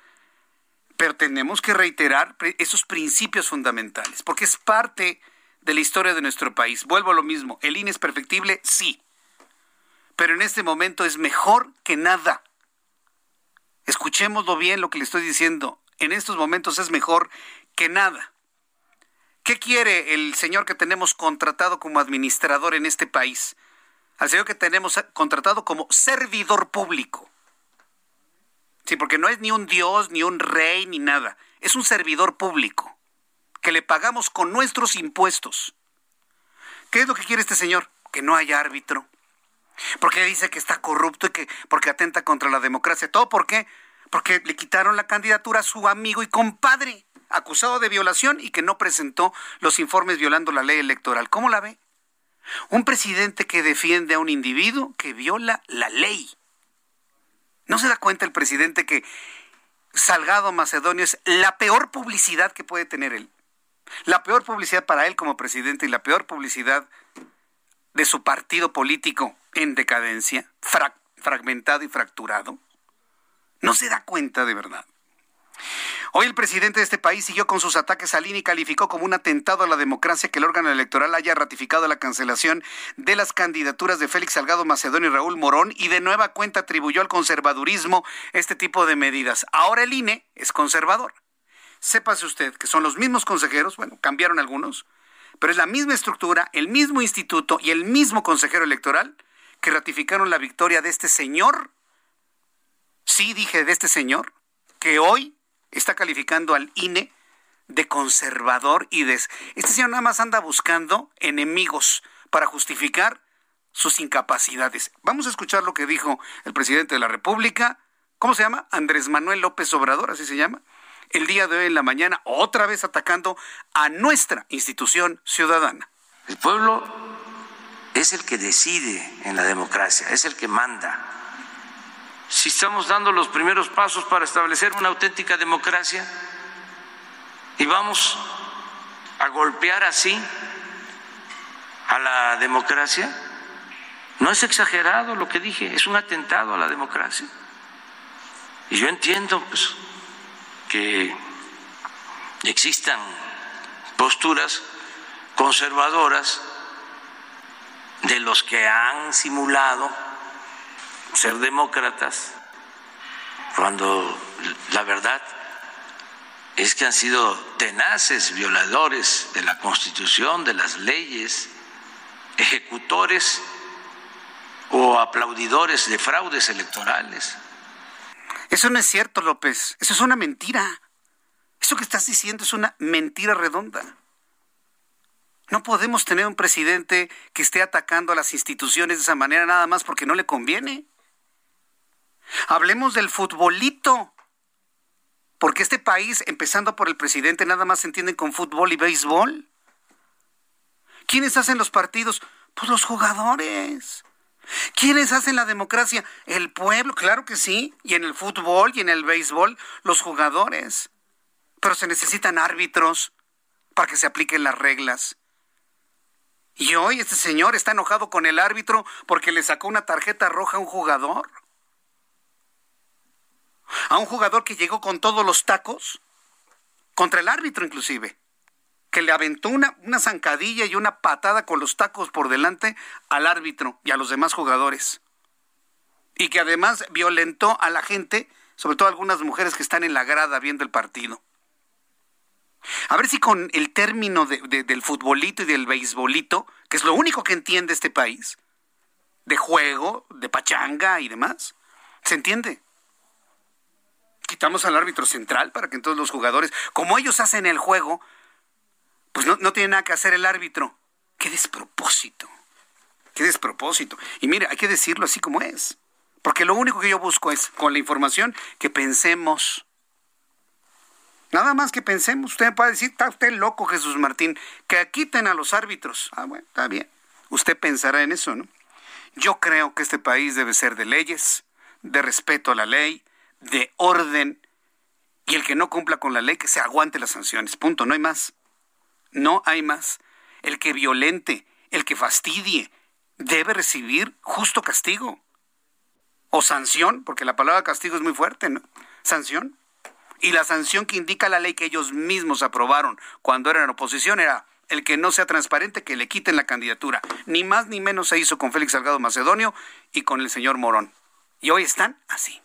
Pero tenemos que reiterar esos principios fundamentales, porque es parte de la historia de nuestro país. Vuelvo a lo mismo. ¿El INE es perfectible? Sí. Pero en este momento es mejor que nada. Escuchémoslo bien lo que le estoy diciendo. En estos momentos es mejor que nada. ¿Qué quiere el señor que tenemos contratado como administrador en este país? Al señor que tenemos contratado como servidor público. Sí, porque no es ni un dios, ni un rey, ni nada. Es un servidor público que le pagamos con nuestros impuestos. ¿Qué es lo que quiere este señor? Que no haya árbitro. Porque dice que está corrupto y que porque atenta contra la democracia. ¿Todo por qué? Porque le quitaron la candidatura a su amigo y compadre, acusado de violación y que no presentó los informes violando la ley electoral. ¿Cómo la ve? Un presidente que defiende a un individuo que viola la ley. ¿No se da cuenta el presidente que Salgado Macedonio es la peor publicidad que puede tener él? La peor publicidad para él como presidente y la peor publicidad de su partido político en decadencia, fragmentado y fracturado. ¿No se da cuenta de verdad? Hoy el presidente de este país siguió con sus ataques al INE y calificó como un atentado a la democracia que el órgano electoral haya ratificado la cancelación de las candidaturas de Félix Salgado Macedonio y Raúl Morón y de nueva cuenta atribuyó al conservadurismo este tipo de medidas. Ahora el INE es conservador. Sépase usted que son los mismos consejeros, bueno, cambiaron algunos, pero es la misma estructura, el mismo instituto y el mismo consejero electoral que ratificaron la victoria de este señor. Sí, dije de este señor, que hoy está calificando al INE de conservador y de... Este señor nada más anda buscando enemigos para justificar sus incapacidades. Vamos a escuchar lo que dijo el presidente de la República, ¿cómo se llama? Andrés Manuel López Obrador, así se llama, el día de hoy en la mañana, otra vez atacando a nuestra institución ciudadana. El pueblo es el que decide en la democracia, es el que manda. Si estamos dando los primeros pasos para establecer una auténtica democracia y vamos a golpear así a la democracia, no es exagerado lo que dije, es un atentado a la democracia. Y yo entiendo pues, que existan posturas conservadoras de los que han simulado ser demócratas, cuando la verdad es que han sido tenaces violadores de la Constitución, de las leyes, ejecutores o aplaudidores de fraudes electorales. Eso no es cierto, López. Eso es una mentira. Eso que estás diciendo es una mentira redonda. No podemos tener un presidente que esté atacando a las instituciones de esa manera nada más porque no le conviene. Hablemos del futbolito. Porque este país, empezando por el presidente, nada más se entiende con fútbol y béisbol. ¿Quiénes hacen los partidos? Pues los jugadores. ¿Quiénes hacen la democracia? El pueblo, claro que sí. Y en el fútbol y en el béisbol, los jugadores. Pero se necesitan árbitros para que se apliquen las reglas. Y hoy este señor está enojado con el árbitro porque le sacó una tarjeta roja a un jugador. A un jugador que llegó con todos los tacos, contra el árbitro inclusive, que le aventó una, una zancadilla y una patada con los tacos por delante al árbitro y a los demás jugadores. Y que además violentó a la gente, sobre todo algunas mujeres que están en la grada viendo el partido. A ver si con el término del futbolito y del beisbolito, que es lo único que entiende este país, de juego, de pachanga y demás, se entiende. Quitamos al árbitro central para que entonces los jugadores, como ellos hacen el juego, pues no, no tiene nada que hacer el árbitro. Qué despropósito. Qué despropósito. Y mire, hay que decirlo así como es. Porque lo único que yo busco es, con la información, que pensemos Nada más que pensemos, usted puede decir, está usted loco, Jesús Martín, que quiten a los árbitros. Ah, bueno, está bien. Usted pensará en eso, ¿no? Yo creo que este país debe ser de leyes, de respeto a la ley, de orden, y el que no cumpla con la ley, que se aguante las sanciones. Punto, no hay más. No hay más. El que violente, el que fastidie, debe recibir justo castigo. O sanción, porque la palabra castigo es muy fuerte, ¿no? Sanción. Y la sanción que indica la ley que ellos mismos aprobaron cuando eran oposición era el que no sea transparente, que le quiten la candidatura. Ni más ni menos se hizo con Félix Salgado Macedonio y con el señor Morón. Y hoy están así.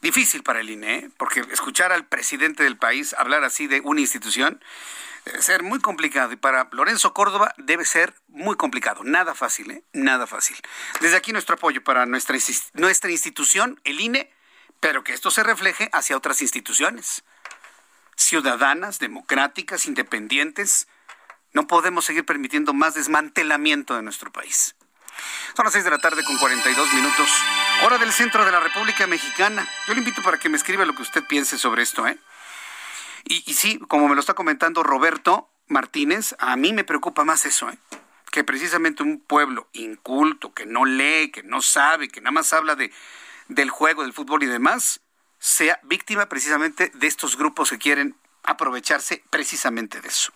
Difícil para el INE, ¿eh? porque escuchar al presidente del país hablar así de una institución debe ser muy complicado. Y para Lorenzo Córdoba debe ser muy complicado. Nada fácil, ¿eh? Nada fácil. Desde aquí nuestro apoyo para nuestra, nuestra institución, el INE, pero que esto se refleje hacia otras instituciones ciudadanas, democráticas, independientes. No podemos seguir permitiendo más desmantelamiento de nuestro país. Son las 6 de la tarde con 42 minutos, hora del centro de la República Mexicana. Yo le invito para que me escriba lo que usted piense sobre esto. ¿eh? Y, sí, como me lo está comentando Roberto Martínez, a mí me preocupa más eso, ¿eh? que precisamente un pueblo inculto, que no lee, que no sabe, que nada más habla de del juego, del fútbol y demás, sea víctima precisamente de estos grupos que quieren aprovecharse precisamente de eso.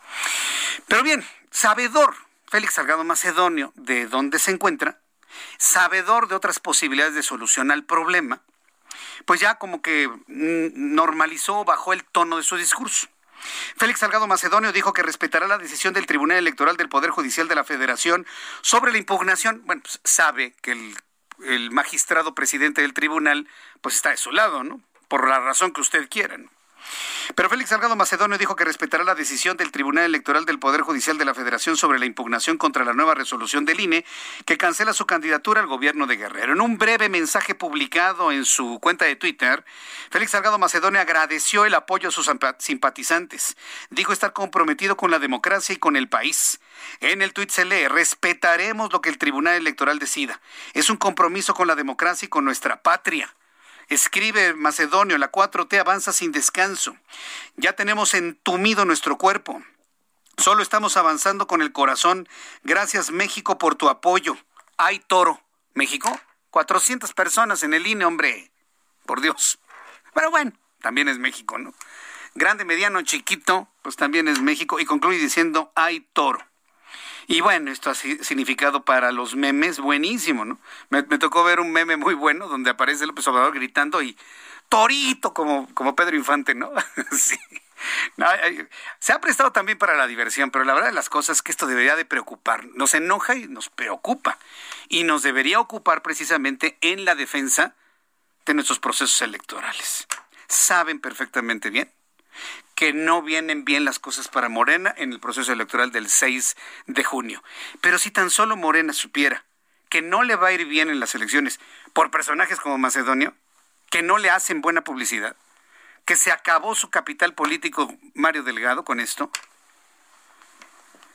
Pero bien, sabedor Félix Salgado Macedonio de dónde se encuentra, sabedor de otras posibilidades de solución al problema, pues ya como que mm, normalizó, bajó el tono de su discurso. Félix Salgado Macedonio dijo que respetará la decisión del Tribunal Electoral del Poder Judicial de la Federación sobre la impugnación. Bueno, pues sabe que el el magistrado presidente del tribunal, pues está de su lado, ¿no? Por la razón que usted quiera, ¿no? Pero Félix Salgado Macedonio dijo que respetará la decisión del Tribunal Electoral del Poder Judicial de la Federación sobre la impugnación contra la nueva resolución del INE que cancela su candidatura al gobierno de Guerrero. En un breve mensaje publicado en su cuenta de Twitter, Félix Salgado Macedonio agradeció el apoyo a sus simpatizantes. Dijo estar comprometido con la democracia y con el país. En el tuit se lee, respetaremos lo que el Tribunal Electoral decida. Es un compromiso con la democracia y con nuestra patria. Escribe Macedonio, la 4T avanza sin descanso. Ya tenemos entumido nuestro cuerpo. Solo estamos avanzando con el corazón. Gracias México por tu apoyo. Hay toro. ¿México? 400 personas en el INE, hombre. Por Dios. Pero bueno, también es México, ¿no? Grande, mediano, chiquito, pues también es México. Y concluye diciendo, hay toro. Y bueno, esto ha significado para los memes buenísimo, ¿no? Me, tocó ver un meme muy bueno donde aparece López Obrador gritando y torito como, como Pedro Infante, ¿no? sí. se ha prestado también para la diversión, pero la verdad de las cosas es que esto debería de preocupar. Nos enoja y nos preocupa. Y nos debería ocupar precisamente en la defensa de nuestros procesos electorales. Saben perfectamente bien que no vienen bien las cosas para Morena en el proceso electoral del 6 de junio. Pero si tan solo Morena supiera que no le va a ir bien en las elecciones por personajes como Macedonio, que no le hacen buena publicidad, que se acabó su capital político Mario Delgado con esto,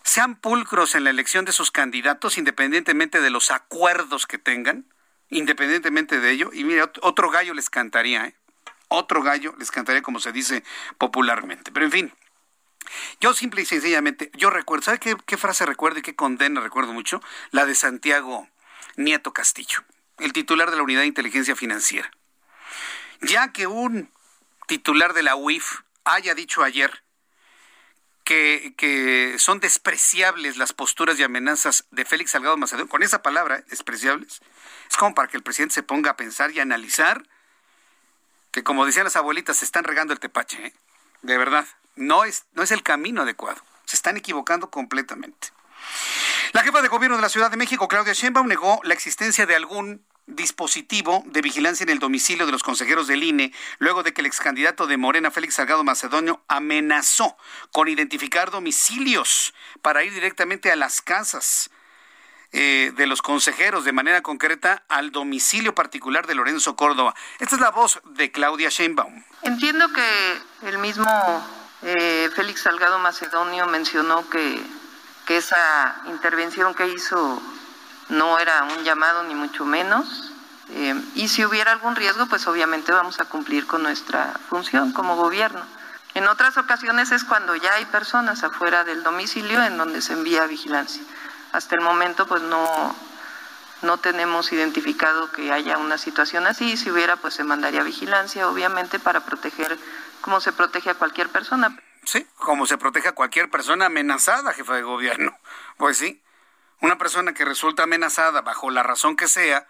sean pulcros en la elección de sus candidatos independientemente de los acuerdos que tengan, independientemente de ello, y mira, otro gallo les cantaría, ¿eh? Otro gallo les cantaría como se dice popularmente. Pero en fin, yo simple y sencillamente, yo recuerdo, ¿sabe qué, qué frase recuerdo y qué condena recuerdo mucho? La de Santiago Nieto Castillo, el titular de la Unidad de Inteligencia Financiera. Ya que un titular de la UIF haya dicho ayer que, que, son despreciables las posturas y amenazas de Félix Salgado Macedonio, con esa palabra, despreciables, es como para que el presidente se ponga a pensar y a analizar que como decían las abuelitas, se están regando el tepache, ¿eh? de verdad, no es, no es el camino adecuado, se están equivocando completamente. La jefa de gobierno de la Ciudad de México, Claudia Sheinbaum, negó la existencia de algún dispositivo de vigilancia en el domicilio de los consejeros del INE, luego de que el ex candidato de Morena, Félix Salgado Macedonio, amenazó con identificar domicilios para ir directamente a las casas eh, de los consejeros de manera concreta al domicilio particular de Lorenzo Córdoba. Esta es la voz de Claudia Sheinbaum. Entiendo que el mismo eh, Félix Salgado Macedonio mencionó que, que esa intervención que hizo no era un llamado ni mucho menos. Eh, y si hubiera algún riesgo, pues obviamente vamos a cumplir con nuestra función como gobierno. En otras ocasiones es cuando ya hay personas afuera del domicilio en donde se envía vigilancia hasta el momento pues no, no tenemos identificado que haya una situación así. Si hubiera, pues se mandaría vigilancia, obviamente, para proteger como se protege a cualquier persona. Sí, como se protege a cualquier persona amenazada, jefa de gobierno. Pues sí, una persona que resulta amenazada bajo la razón que sea,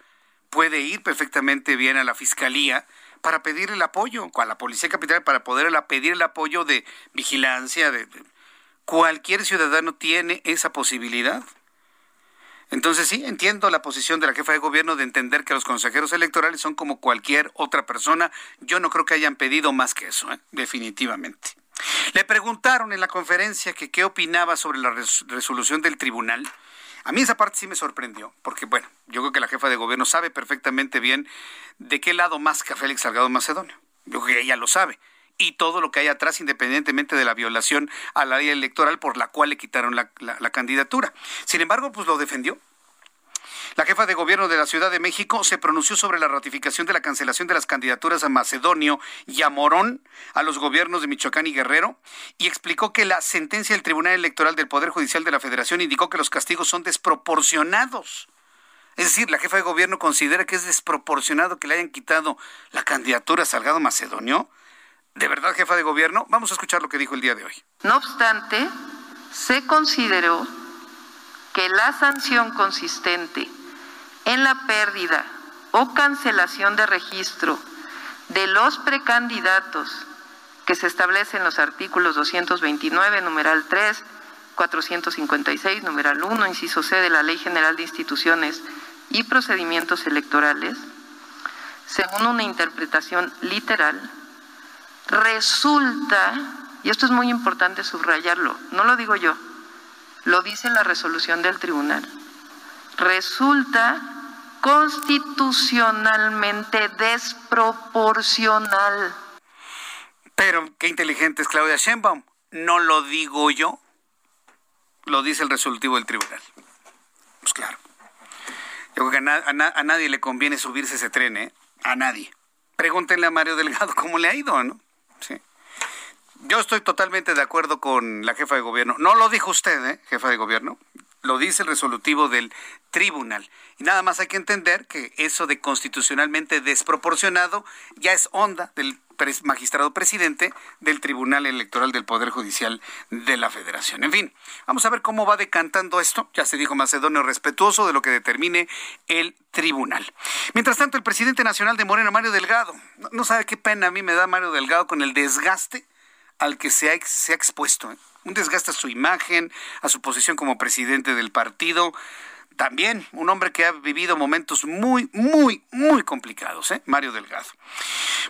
puede ir perfectamente bien a la fiscalía para pedir el apoyo, a la policía capital para poder pedir el apoyo de vigilancia. de cualquier ciudadano tiene esa posibilidad. Entonces sí, entiendo la posición de la jefa de gobierno de entender que los consejeros electorales son como cualquier otra persona. Yo no creo que hayan pedido más que eso, ¿eh? definitivamente. Le preguntaron en la conferencia que qué opinaba sobre la resolución del tribunal. A mí esa parte sí me sorprendió, porque bueno, yo creo que la jefa de gobierno sabe perfectamente bien de qué lado más que Félix Salgado Macedonio. Yo creo que ella lo sabe y todo lo que hay atrás, independientemente de la violación a la ley electoral por la cual le quitaron la, candidatura. Sin embargo, pues lo defendió. La jefa de gobierno de la Ciudad de México se pronunció sobre la ratificación de la cancelación de las candidaturas a Macedonio y a Morón a los gobiernos de Michoacán y Guerrero y explicó que la sentencia del Tribunal Electoral del Poder Judicial de la Federación indicó que los castigos son desproporcionados. Es decir, la jefa de gobierno considera que es desproporcionado que le hayan quitado la candidatura a Salgado Macedonio. ¿De verdad, jefa de gobierno? Vamos a escuchar lo que dijo el día de hoy. No obstante, se consideró que la sanción consistente en la pérdida o cancelación de registro de los precandidatos que se establecen en los artículos 229, numeral 3, 456, numeral 1, inciso C de la Ley General de Instituciones y Procedimientos Electorales, según una interpretación literal, resulta, y esto es muy importante subrayarlo, no lo digo yo, lo dice la resolución del tribunal, resulta constitucionalmente desproporcional. Pero qué inteligente es Claudia Sheinbaum. No lo digo yo, lo dice el resolutivo del tribunal. Pues claro. Yo creo que a, nadie le conviene subirse ese tren, ¿eh? A nadie. Pregúntenle a Mario Delgado cómo le ha ido, ¿no? Sí. Yo estoy totalmente de acuerdo con la jefa de gobierno. No lo dijo usted, ¿eh, jefa de gobierno. Lo dice el resolutivo del tribunal. Y nada más hay que entender que eso de constitucionalmente desproporcionado ya es onda del magistrado presidente del Tribunal Electoral del Poder Judicial de la Federación. En fin, vamos a ver cómo va decantando esto. Ya se dijo Macedonio respetuoso de lo que determine el tribunal. Mientras tanto, el presidente nacional de Morena, Mario Delgado, no, sabe qué pena a mí me da Mario Delgado con el desgaste al que se ha, se ha expuesto. ¿eh? Un desgaste a su imagen, a su posición como presidente del partido también un hombre que ha vivido momentos muy, muy, muy complicados, ¿eh? Mario Delgado.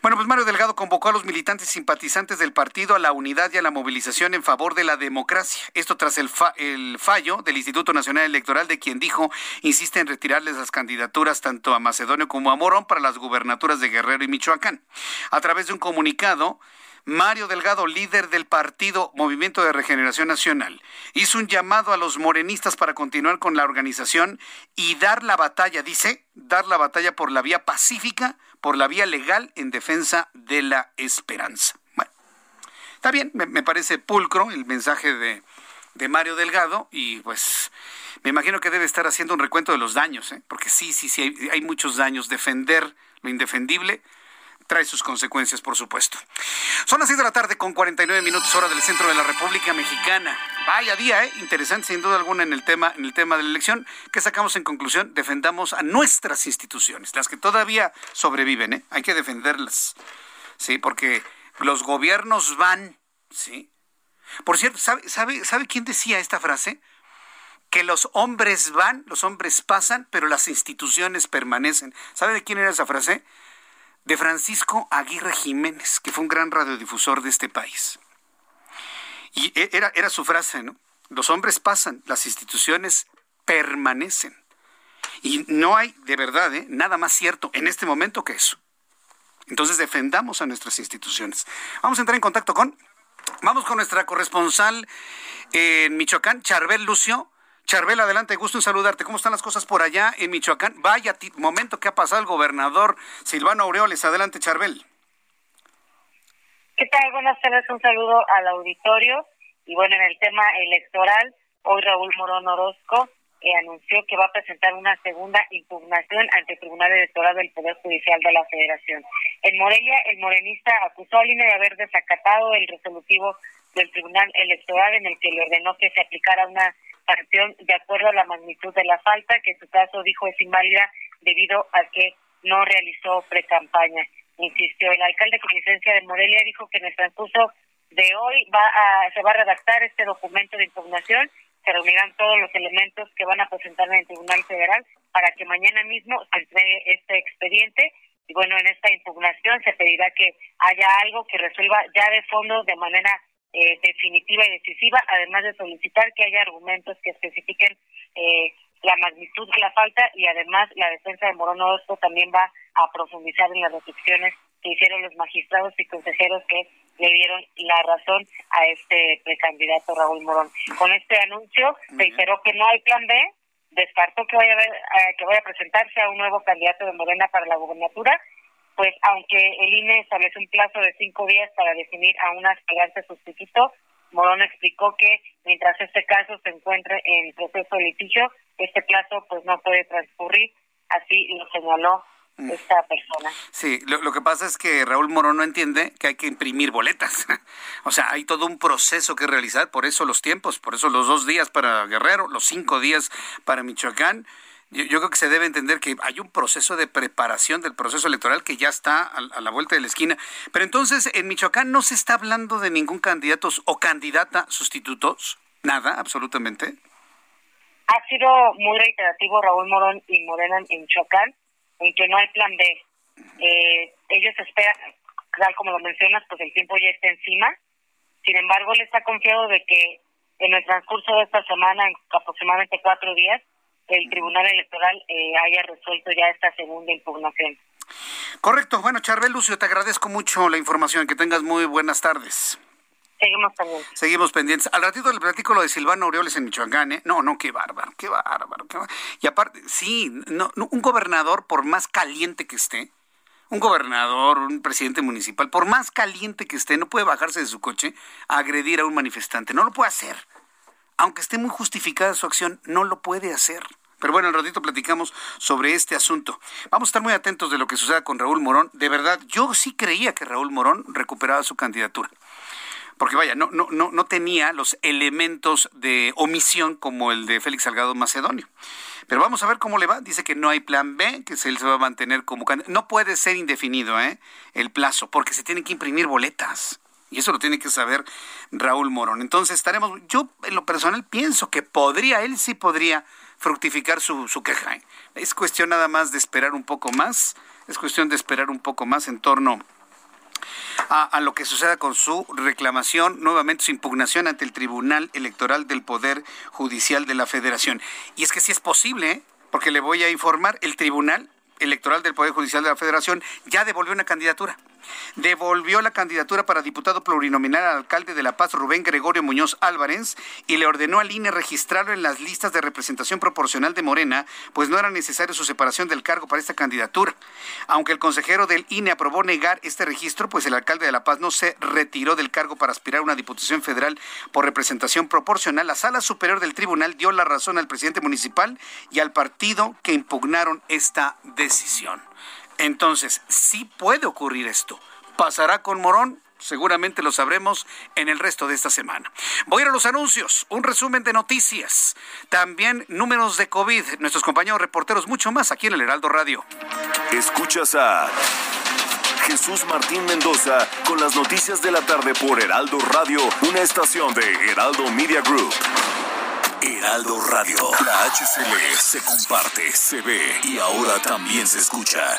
Bueno, pues Mario Delgado convocó a los militantes simpatizantes del partido a la unidad y a la movilización en favor de la democracia. Esto tras el, el fallo del Instituto Nacional Electoral de quien dijo insiste en retirarles las candidaturas tanto a Macedonio como a Morón para las gubernaturas de Guerrero y Michoacán. A través de un comunicado, Mario Delgado, líder del partido Movimiento de Regeneración Nacional, hizo un llamado a los morenistas para continuar con la organización y dar la batalla, dice, dar la batalla por la vía pacífica, por la vía legal en defensa de la esperanza. Bueno, está bien, me, parece pulcro el mensaje de, Mario Delgado y pues me imagino que debe estar haciendo un recuento de los daños, ¿eh? porque sí, sí, sí, hay, hay muchos daños. Defender lo indefendible trae sus consecuencias, por supuesto. Son las 6 de la tarde con 49 minutos hora del centro de la República Mexicana. Vaya día, ¿eh? Interesante sin duda alguna en el tema, en el tema de la elección. ¿Qué sacamos en conclusión? Defendamos a nuestras instituciones, las que todavía sobreviven, ¿eh? Hay que defenderlas. Sí, porque los gobiernos van, ¿sí? Por cierto, ¿sabe, sabe, ¿sabe quién decía esta frase? que los hombres van, los hombres pasan, pero las instituciones permanecen. ¿Sabe de quién era esa frase? De Francisco Aguirre Jiménez, que fue un gran radiodifusor de este país. Y e, era, era su frase, ¿no? Los hombres pasan, las instituciones permanecen. Y no hay, de verdad, ¿eh? nada más cierto en este momento que eso. Entonces defendamos a nuestras instituciones. Vamos a entrar en contacto con, vamos con nuestra corresponsal en Michoacán, Charbel Lucio. Charbel, adelante, gusto en saludarte. ¿Cómo están las cosas por allá en Michoacán? Vaya momento que ha pasado el gobernador Silvano Aureoles. Adelante, Charbel. ¿Qué tal? Buenas tardes, un saludo al auditorio. Y bueno, en el tema electoral, hoy Raúl Morón Orozco eh, anunció que va a presentar una segunda impugnación ante el Tribunal Electoral del Poder Judicial de la Federación. En Morelia, el morenista acusó al INE de haber desacatado el resolutivo del Tribunal Electoral en el que le ordenó que se aplicara una sanción de acuerdo a la magnitud de la falta, que en su caso dijo es inválida debido a que no realizó pre-campaña. Insistió, el alcalde con licencia de Morelia dijo que en el transcurso de hoy va a, se va a redactar este documento de impugnación, se reunirán todos los elementos que van a presentar en el Tribunal Federal para que mañana mismo se entregue este expediente y bueno, en esta impugnación se pedirá que haya algo que resuelva ya de fondo de manera eh, definitiva y decisiva, además de solicitar que haya argumentos que especifiquen eh, la magnitud de la falta y además la defensa de Morón Orozco también va a profundizar en las reflexiones que hicieron los magistrados y consejeros que le dieron la razón a este precandidato Raúl Morón. Con este anuncio reiteró que no hay plan B, descartó que vaya a, ver, eh, que vaya a presentarse a un nuevo candidato de Morena para la gubernatura pues aunque el INE establece un plazo de cinco días para definir a un aspirante sustituto, Morón explicó que mientras este caso se encuentre en proceso de litigio, este plazo pues no puede transcurrir, así lo señaló mm. esta persona. Sí, lo, que pasa es que Raúl Morón no entiende que hay que imprimir boletas. o sea, hay todo un proceso que realizar, por eso los tiempos, por eso los dos días para Guerrero, los cinco días para Michoacán yo, creo que se debe entender que hay un proceso de preparación del proceso electoral que ya está a, la vuelta de la esquina. Pero entonces, en Michoacán no se está hablando de ningún candidato o candidata sustitutos, nada, absolutamente. Ha sido muy reiterativo Raúl Morón y Morena en Michoacán, en que no hay plan B. Eh, ellos esperan, tal como lo mencionas, pues el tiempo ya está encima. Sin embargo, les ha confiado de que en el transcurso de esta semana, en aproximadamente cuatro días, el Tribunal Electoral eh, haya resuelto ya esta segunda impugnación. Correcto. Bueno, Charbel Lucio, te agradezco mucho la información. Que tengas muy buenas tardes. Seguimos pendientes. Seguimos pendientes. Al ratito le platico lo de Silvano Aureoles en Michoacán, ¿eh? No, no, qué bárbaro, qué bárbaro. Qué bárbaro. Y aparte, sí, no, un gobernador, por más caliente que esté, un gobernador, un presidente municipal, por más caliente que esté, no puede bajarse de su coche a agredir a un manifestante. No lo puede hacer. Aunque esté muy justificada su acción, no lo puede hacer. Pero bueno, al ratito platicamos sobre este asunto. Vamos a estar muy atentos de lo que suceda con Raúl Morón. De verdad, yo sí creía que Raúl Morón recuperaba su candidatura. Porque vaya, no, no, no, no tenía los elementos de omisión como el de Félix Salgado Macedonio. Pero vamos a ver cómo le va. Dice que no hay plan B, que él se va a mantener como candidato. No puede ser indefinido ¿eh? el plazo, porque se tienen que imprimir boletas. Y eso lo tiene que saber Raúl Morón. Entonces estaremos, yo en lo personal pienso que podría, él sí podría fructificar su, su queja. ¿eh? Es cuestión nada más de esperar un poco más, es cuestión de esperar un poco más en torno a, lo que suceda con su reclamación, nuevamente su impugnación ante el Tribunal Electoral del Poder Judicial de la Federación. Y es que sí es posible, ¿eh? porque le voy a informar, el Tribunal Electoral del Poder Judicial de la Federación ya devolvió una candidatura devolvió la candidatura para diputado plurinominal al alcalde de La Paz, Rubén Gregorio Muñoz Álvarez, y le ordenó al INE registrarlo en las listas de representación proporcional de Morena, pues no era necesario su separación del cargo para esta candidatura. Aunque el consejero del INE aprobó negar este registro, pues el alcalde de La Paz no se retiró del cargo para aspirar a una diputación federal por representación proporcional, la sala superior del tribunal dio la razón al presidente municipal y al partido que impugnaron esta decisión. Entonces, sí puede ocurrir esto. ¿Pasará con Morón? Seguramente lo sabremos en el resto de esta semana. Voy a ir a los anuncios, un resumen de noticias, también números de COVID, nuestros compañeros reporteros, mucho más aquí en el Heraldo Radio. Escuchas a Jesús Martín Mendoza con las noticias de la tarde por Heraldo Radio, una estación de Heraldo Media Group. Heraldo Radio, la HCL se comparte, se ve y ahora también se escucha.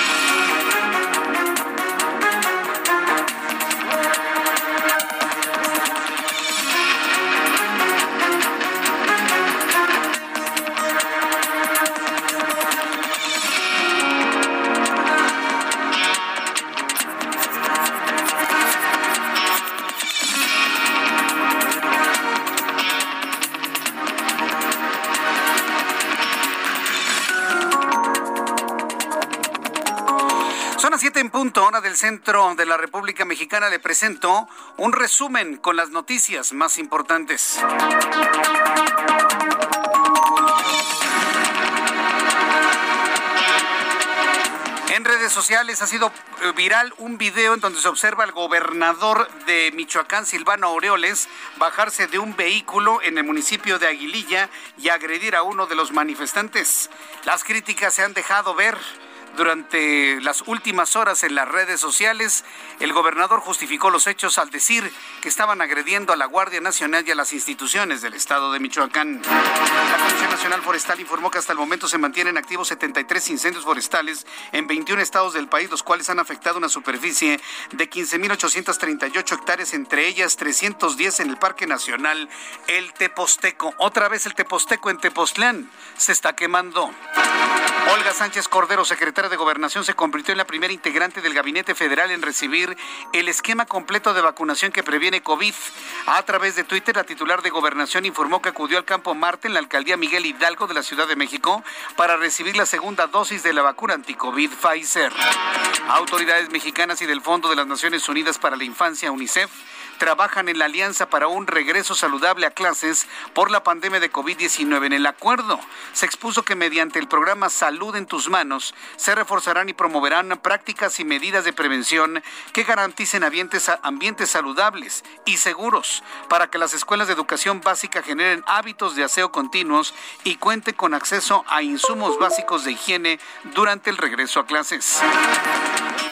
Centro de la República Mexicana, le presento un resumen con las noticias más importantes. En redes sociales ha sido viral un video en donde se observa al gobernador de Michoacán, Silvano Aureoles, bajarse de un vehículo en el municipio de Aguililla y agredir a uno de los manifestantes. Las críticas se han dejado ver durante las últimas horas en las redes sociales, el gobernador justificó los hechos al decir que estaban agrediendo a la Guardia Nacional y a las instituciones del estado de Michoacán. La Comisión Nacional Forestal informó que hasta el momento se mantienen activos 73 incendios forestales en 21 estados del país, los cuales han afectado una superficie de 15.838 hectáreas, entre ellas 310 en el Parque Nacional El Teposteco. Otra vez el Teposteco en Tepoztlán se está quemando. Olga Sánchez Cordero, secretaria de Gobernación, se convirtió en la primera integrante del Gabinete Federal en recibir el esquema completo de vacunación que previene COVID. A través de Twitter, la titular de Gobernación informó que acudió al Campo Marte en la alcaldía Miguel Hidalgo de la Ciudad de México para recibir la segunda dosis de la vacuna anticovid Pfizer. Autoridades mexicanas y del Fondo de las Naciones Unidas para la Infancia, UNICEF, trabajan en la alianza para un regreso saludable a clases por la pandemia de COVID-19. En el acuerdo se expuso que mediante el programa Salud en tus manos se reforzarán y promoverán prácticas y medidas de prevención que garanticen ambientes, saludables y seguros para que las escuelas de educación básica generen hábitos de aseo continuos y cuenten con acceso a insumos básicos de higiene durante el regreso a clases.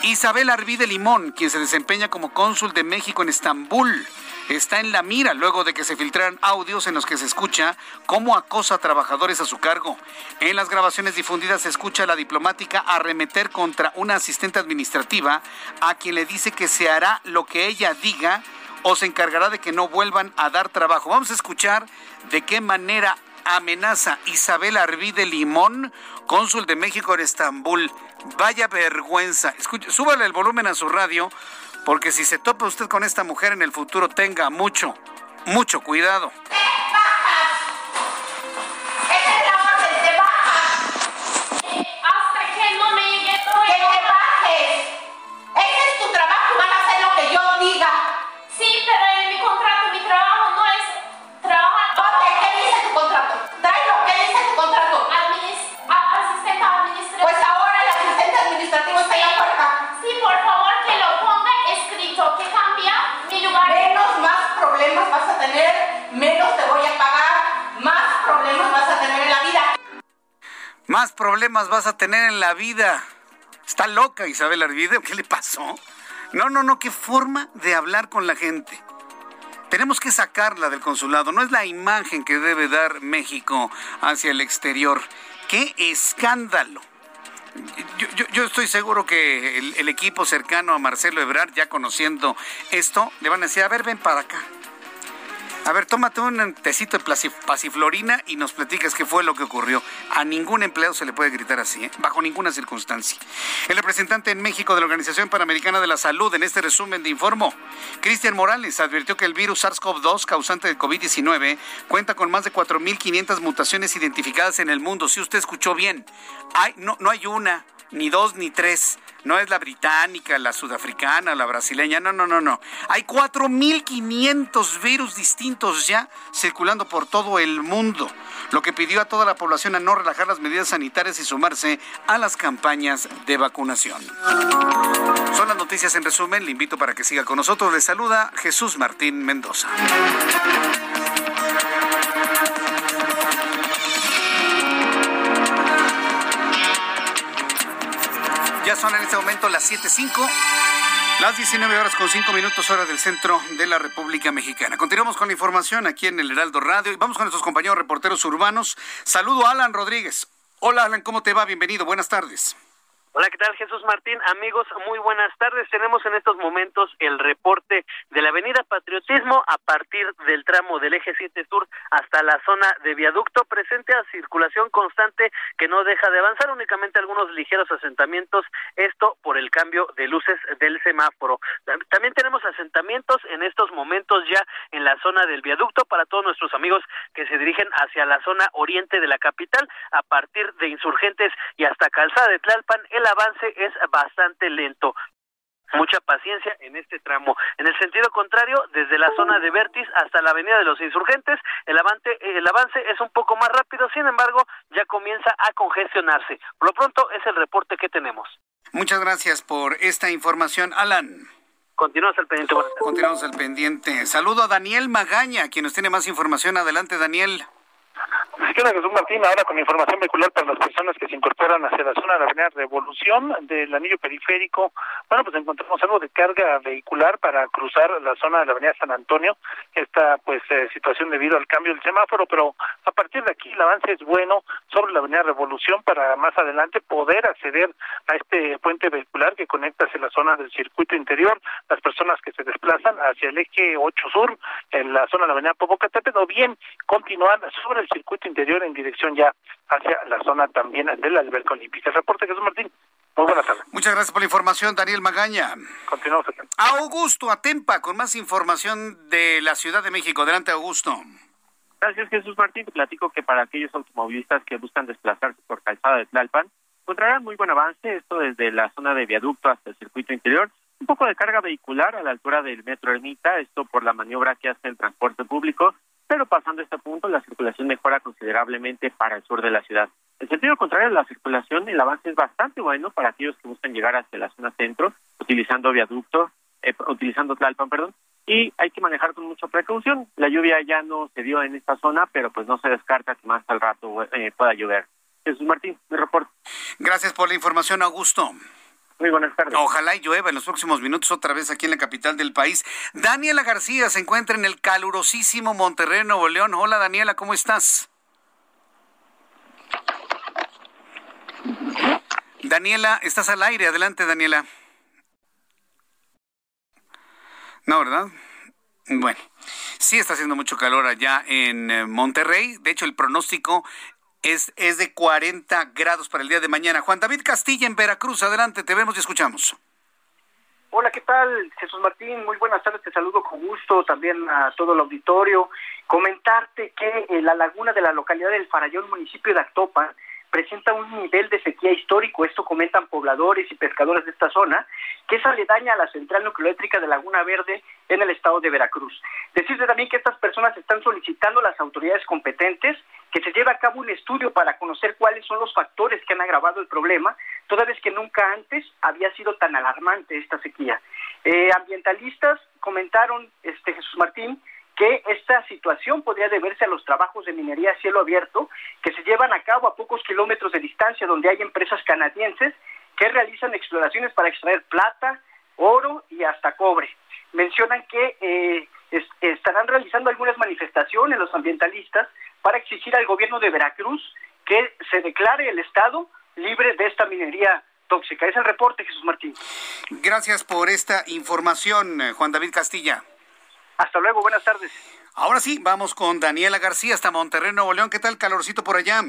Isabel Arvide Limón, quien se desempeña como cónsul de México en Estambul, está en la mira luego de que se filtraran audios en los que se escucha cómo acosa a trabajadores a su cargo. En las grabaciones difundidas se escucha a la diplomática arremeter contra una asistente administrativa a quien le dice que se hará lo que ella diga o se encargará de que no vuelvan a dar trabajo. Vamos a escuchar de qué manera amenaza Isabel Arvide Limón, cónsul de México en Estambul. Vaya vergüenza. Escuche, súbale el volumen a su radio, porque si se topa usted con esta mujer en el futuro, tenga mucho, mucho cuidado. Más problemas vas a tener en la vida. Está loca Isabel Arvide, ¿qué le pasó? No, no, no, qué forma de hablar con la gente. Tenemos que sacarla del consulado, no es la imagen que debe dar México hacia el exterior. ¡Qué escándalo! Yo, estoy seguro que el, el, equipo cercano a Marcelo Ebrard, ya conociendo esto, le van a decir, a ver, ven para acá. A ver, tómate un tecito de pasiflorina y nos platicas qué fue lo que ocurrió. A ningún empleado se le puede gritar así, ¿eh? bajo ninguna circunstancia. El representante en México de la Organización Panamericana de la Salud, en este resumen de informo, Cristian Morales, advirtió que el virus SARS-CoV-2, causante de COVID-19, cuenta con más de 4.500 mutaciones identificadas en el mundo. Si usted escuchó bien, no hay una, ni dos, ni tres no es la británica, la sudafricana, la brasileña, no, no, no, no. Hay 4.500 virus distintos ya circulando por todo el mundo, lo que pidió a toda la población a no relajar las medidas sanitarias y sumarse a las campañas de vacunación. Son las noticias en resumen, le invito para que siga con nosotros. Le saluda Jesús Martín Mendoza. Ya son en este momento las 7.05. Las 19 horas con 5 minutos hora del centro de la República Mexicana. Continuamos con la información aquí en el Heraldo Radio y vamos con nuestros compañeros reporteros urbanos. Saludo a Alan Rodríguez. Hola Alan, ¿cómo te va? Bienvenido, buenas tardes. Hola, ¿qué tal Jesús Martín? Amigos, muy buenas tardes. Tenemos en estos momentos el reporte de la Avenida Patriotismo a partir del tramo del eje 7 Sur hasta la zona de viaducto, presente a circulación constante que no deja de avanzar, únicamente algunos ligeros asentamientos, esto por el cambio de luces del semáforo. También tenemos asentamientos en estos momentos ya en la zona del viaducto para todos nuestros amigos que se dirigen hacia la zona oriente de la capital a partir de Insurgentes y hasta Calzada de Tlalpan el avance es bastante lento mucha paciencia en este tramo. En el sentido contrario, desde la zona de Vértiz hasta la Avenida de los Insurgentes, el avance, el avance es un poco más rápido, sin embargo, ya comienza a congestionarse. Por lo pronto, es el reporte que tenemos. Muchas gracias por esta información, Alan. Continuamos al pendiente. Continuamos al pendiente. Saludo a Daniel Magaña, quien nos tiene más información. Adelante, Daniel. Izquierda Jesús Martín, ahora con información vehicular para las personas que se incorporan hacia la zona de la Avenida Revolución del anillo periférico. Bueno, pues encontramos algo de carga vehicular para cruzar la zona de la Avenida San Antonio. Esta pues eh, situación debido al cambio del semáforo, pero a partir de aquí el avance es bueno sobre la Avenida Revolución para más adelante poder acceder a este puente vehicular que conecta hacia la zona del circuito interior. Las personas que se desplazan hacia el eje 8 Sur en la zona de la Avenida Popocatépetl o bien continuar sobre el circuito interior en dirección ya hacia la zona también de la alberca olímpica. El reporte Jesús Martín. Muy buenas tardes. Muchas gracias por la información, Daniel Magaña. Continuamos. Augusto Atempa con más información de la Ciudad de México. Adelante, Augusto. Gracias, Jesús Martín. Te platico que para aquellos automovilistas que buscan desplazarse por calzada de Tlalpan, encontrarán muy buen avance, esto desde la zona de viaducto hasta el circuito interior. Un poco de carga vehicular a la altura del metro Ermita, esto por la maniobra que hace el transporte público pero pasando este punto la circulación mejora considerablemente para el sur de la ciudad. En sentido contrario, la circulación, el avance es bastante bueno para aquellos que buscan llegar hacia la zona centro, utilizando viaducto, eh, utilizando Tlalpan, perdón, y hay que manejar con mucha precaución. La lluvia ya no se dio en esta zona, pero pues no se descarta que más al rato eh, pueda llover. Jesús Martín, mi reporte. Gracias por la información, Augusto. Muy buenas tardes. Ojalá y llueva en los próximos minutos otra vez aquí en la capital del país. Daniela García se encuentra en el calurosísimo Monterrey, Nuevo León. Hola Daniela, ¿cómo estás? Daniela, estás al aire. Adelante, Daniela. No, ¿verdad? Bueno, sí está haciendo mucho calor allá en eh, Monterrey. De hecho, el pronóstico es, es de 40 grados para el día de mañana. Juan David Castilla en Veracruz, adelante, te vemos y escuchamos. Hola, ¿qué tal? Jesús Martín, muy buenas tardes, te saludo con gusto, también a todo el auditorio. Comentarte que en la laguna de la localidad del Farallón, municipio de Actopan, presenta un nivel de sequía histórico, esto comentan pobladores y pescadores de esta zona, que es aledaña a la central nucleoeléctrica de Laguna Verde en el estado de Veracruz. Decirte también que estas personas están solicitando a las autoridades competentes que se lleve a cabo un estudio para conocer cuáles son los factores que han agravado el problema, toda vez que nunca antes había sido tan alarmante esta sequía. Eh, ambientalistas comentaron, este Jesús Martín, que esta situación podría deberse a los trabajos de minería a cielo abierto que se llevan a cabo a pocos kilómetros de distancia donde hay empresas canadienses que realizan exploraciones para extraer plata, oro y hasta cobre. Mencionan que eh, estarán realizando algunas manifestaciones los ambientalistas para exigir al gobierno de Veracruz que se declare el Estado libre de esta minería tóxica. Es el reporte, Jesús Martín. Gracias por esta información, eh, Juan David Castilla. Hasta luego, buenas tardes. Ahora sí, vamos con Daniela García hasta Monterrey, Nuevo León. ¿Qué tal calorcito por allá?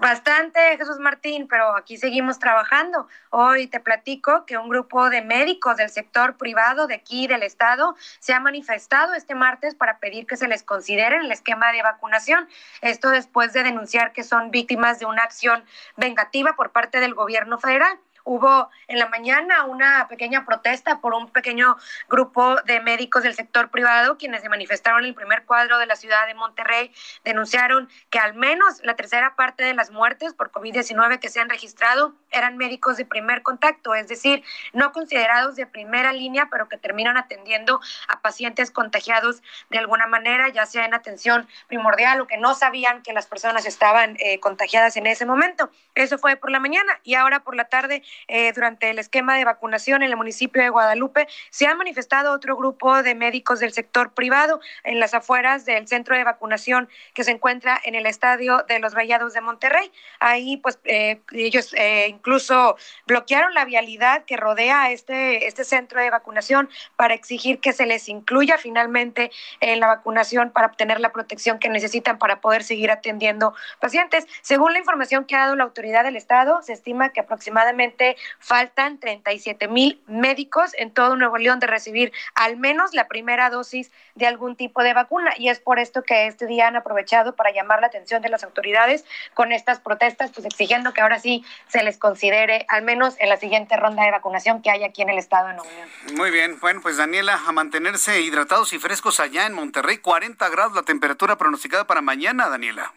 Bastante, Jesús Martín, pero aquí seguimos trabajando. Hoy te platico que un grupo de médicos del sector privado de aquí del estado se ha manifestado este martes para pedir que se les considere el esquema de vacunación. Esto después de denunciar que son víctimas de una acción vengativa por parte del gobierno federal hubo en la mañana una pequeña protesta por un pequeño grupo de médicos del sector privado quienes se manifestaron en el primer cuadro de la ciudad de Monterrey, denunciaron que al menos la tercera parte de las muertes por COVID-19 que se han registrado eran médicos de primer contacto, es decir, no considerados de primera línea, pero que terminan atendiendo a pacientes contagiados de alguna manera, ya sea en atención primordial o que no sabían que las personas estaban eh, contagiadas en ese momento. Eso fue por la mañana y ahora por la tarde eh, durante el esquema de vacunación en el municipio de Guadalupe, se ha manifestado otro grupo de médicos del sector privado en las afueras del centro de vacunación que se encuentra en el estadio de los Rayados de Monterrey. Ahí, pues, eh, ellos eh, incluso bloquearon la vialidad que rodea este, este centro de vacunación para exigir que se les incluya finalmente en la vacunación para obtener la protección que necesitan para poder seguir atendiendo pacientes. Según la información que ha dado la autoridad del Estado, se estima que aproximadamente faltan 37 mil médicos en todo Nuevo León de recibir al menos la primera dosis de algún tipo de vacuna. Y es por esto que este día han aprovechado para llamar la atención de las autoridades con estas protestas, pues exigiendo que ahora sí se les considere, al menos en la siguiente ronda de vacunación que hay aquí en el estado de Nuevo León. Muy bien, bueno, pues Daniela, a mantenerse hidratados y frescos allá en Monterrey, 40 grados la temperatura pronosticada para mañana, Daniela.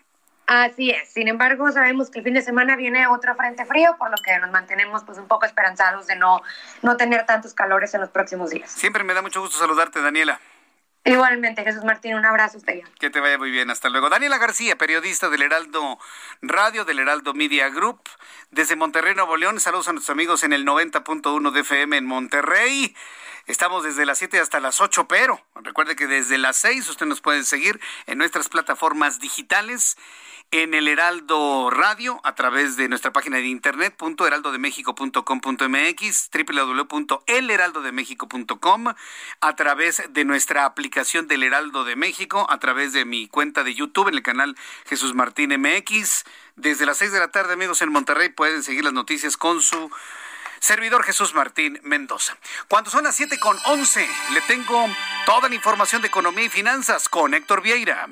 Así es. Sin embargo, sabemos que el fin de semana viene otro frente frío, por lo que nos mantenemos pues un poco esperanzados de no, no tener tantos calores en los próximos días. Siempre me da mucho gusto saludarte, Daniela. Igualmente, Jesús Martín, un abrazo hasta allá. Que te vaya muy bien, hasta luego. Daniela García, periodista del Heraldo Radio, del Heraldo Media Group, desde Monterrey, Nuevo León. Saludos a nuestros amigos en el 90.1 de FM en Monterrey. Estamos desde las 7 hasta las 8, pero recuerde que desde las 6 usted nos puede seguir en nuestras plataformas digitales en el Heraldo Radio a través de nuestra página de internet heraldodemexico.com.mx www.elheraldodemexico.com a través de nuestra aplicación del Heraldo de México a través de mi cuenta de YouTube en el canal Jesús Martín MX desde las 6 de la tarde amigos en Monterrey pueden seguir las noticias con su servidor Jesús Martín Mendoza. Cuando son las 7 con 11 le tengo toda la información de economía y finanzas con Héctor Vieira.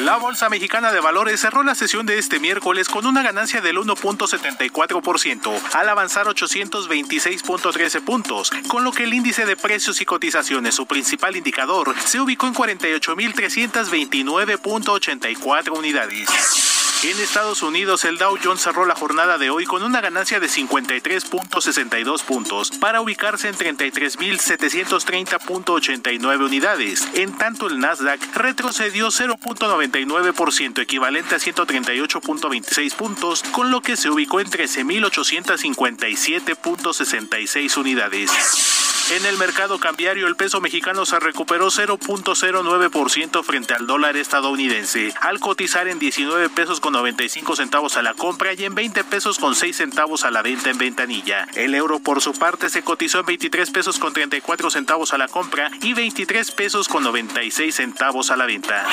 La Bolsa Mexicana de Valores cerró la sesión de este miércoles con una ganancia del 1.74% al avanzar 826.13 puntos, con lo que el índice de precios y cotizaciones, su principal indicador, se ubicó en 48.329.84 unidades. En Estados Unidos, el Dow Jones cerró la jornada de hoy con una ganancia de 53.62 puntos para ubicarse en 33.730.89 unidades. En tanto, el Nasdaq retrocedió 0.99%, equivalente a 138.26 puntos, con lo que se ubicó en 13.857.66 unidades. En el mercado cambiario, el peso mexicano se recuperó 0.09% frente al dólar estadounidense, al cotizar en 19 pesos con 95 centavos a la compra y en 20 pesos con 6 centavos a la venta en ventanilla. El euro, por su parte, se cotizó en 23 pesos con 34 centavos a la compra y 23 pesos con 96 centavos a la venta.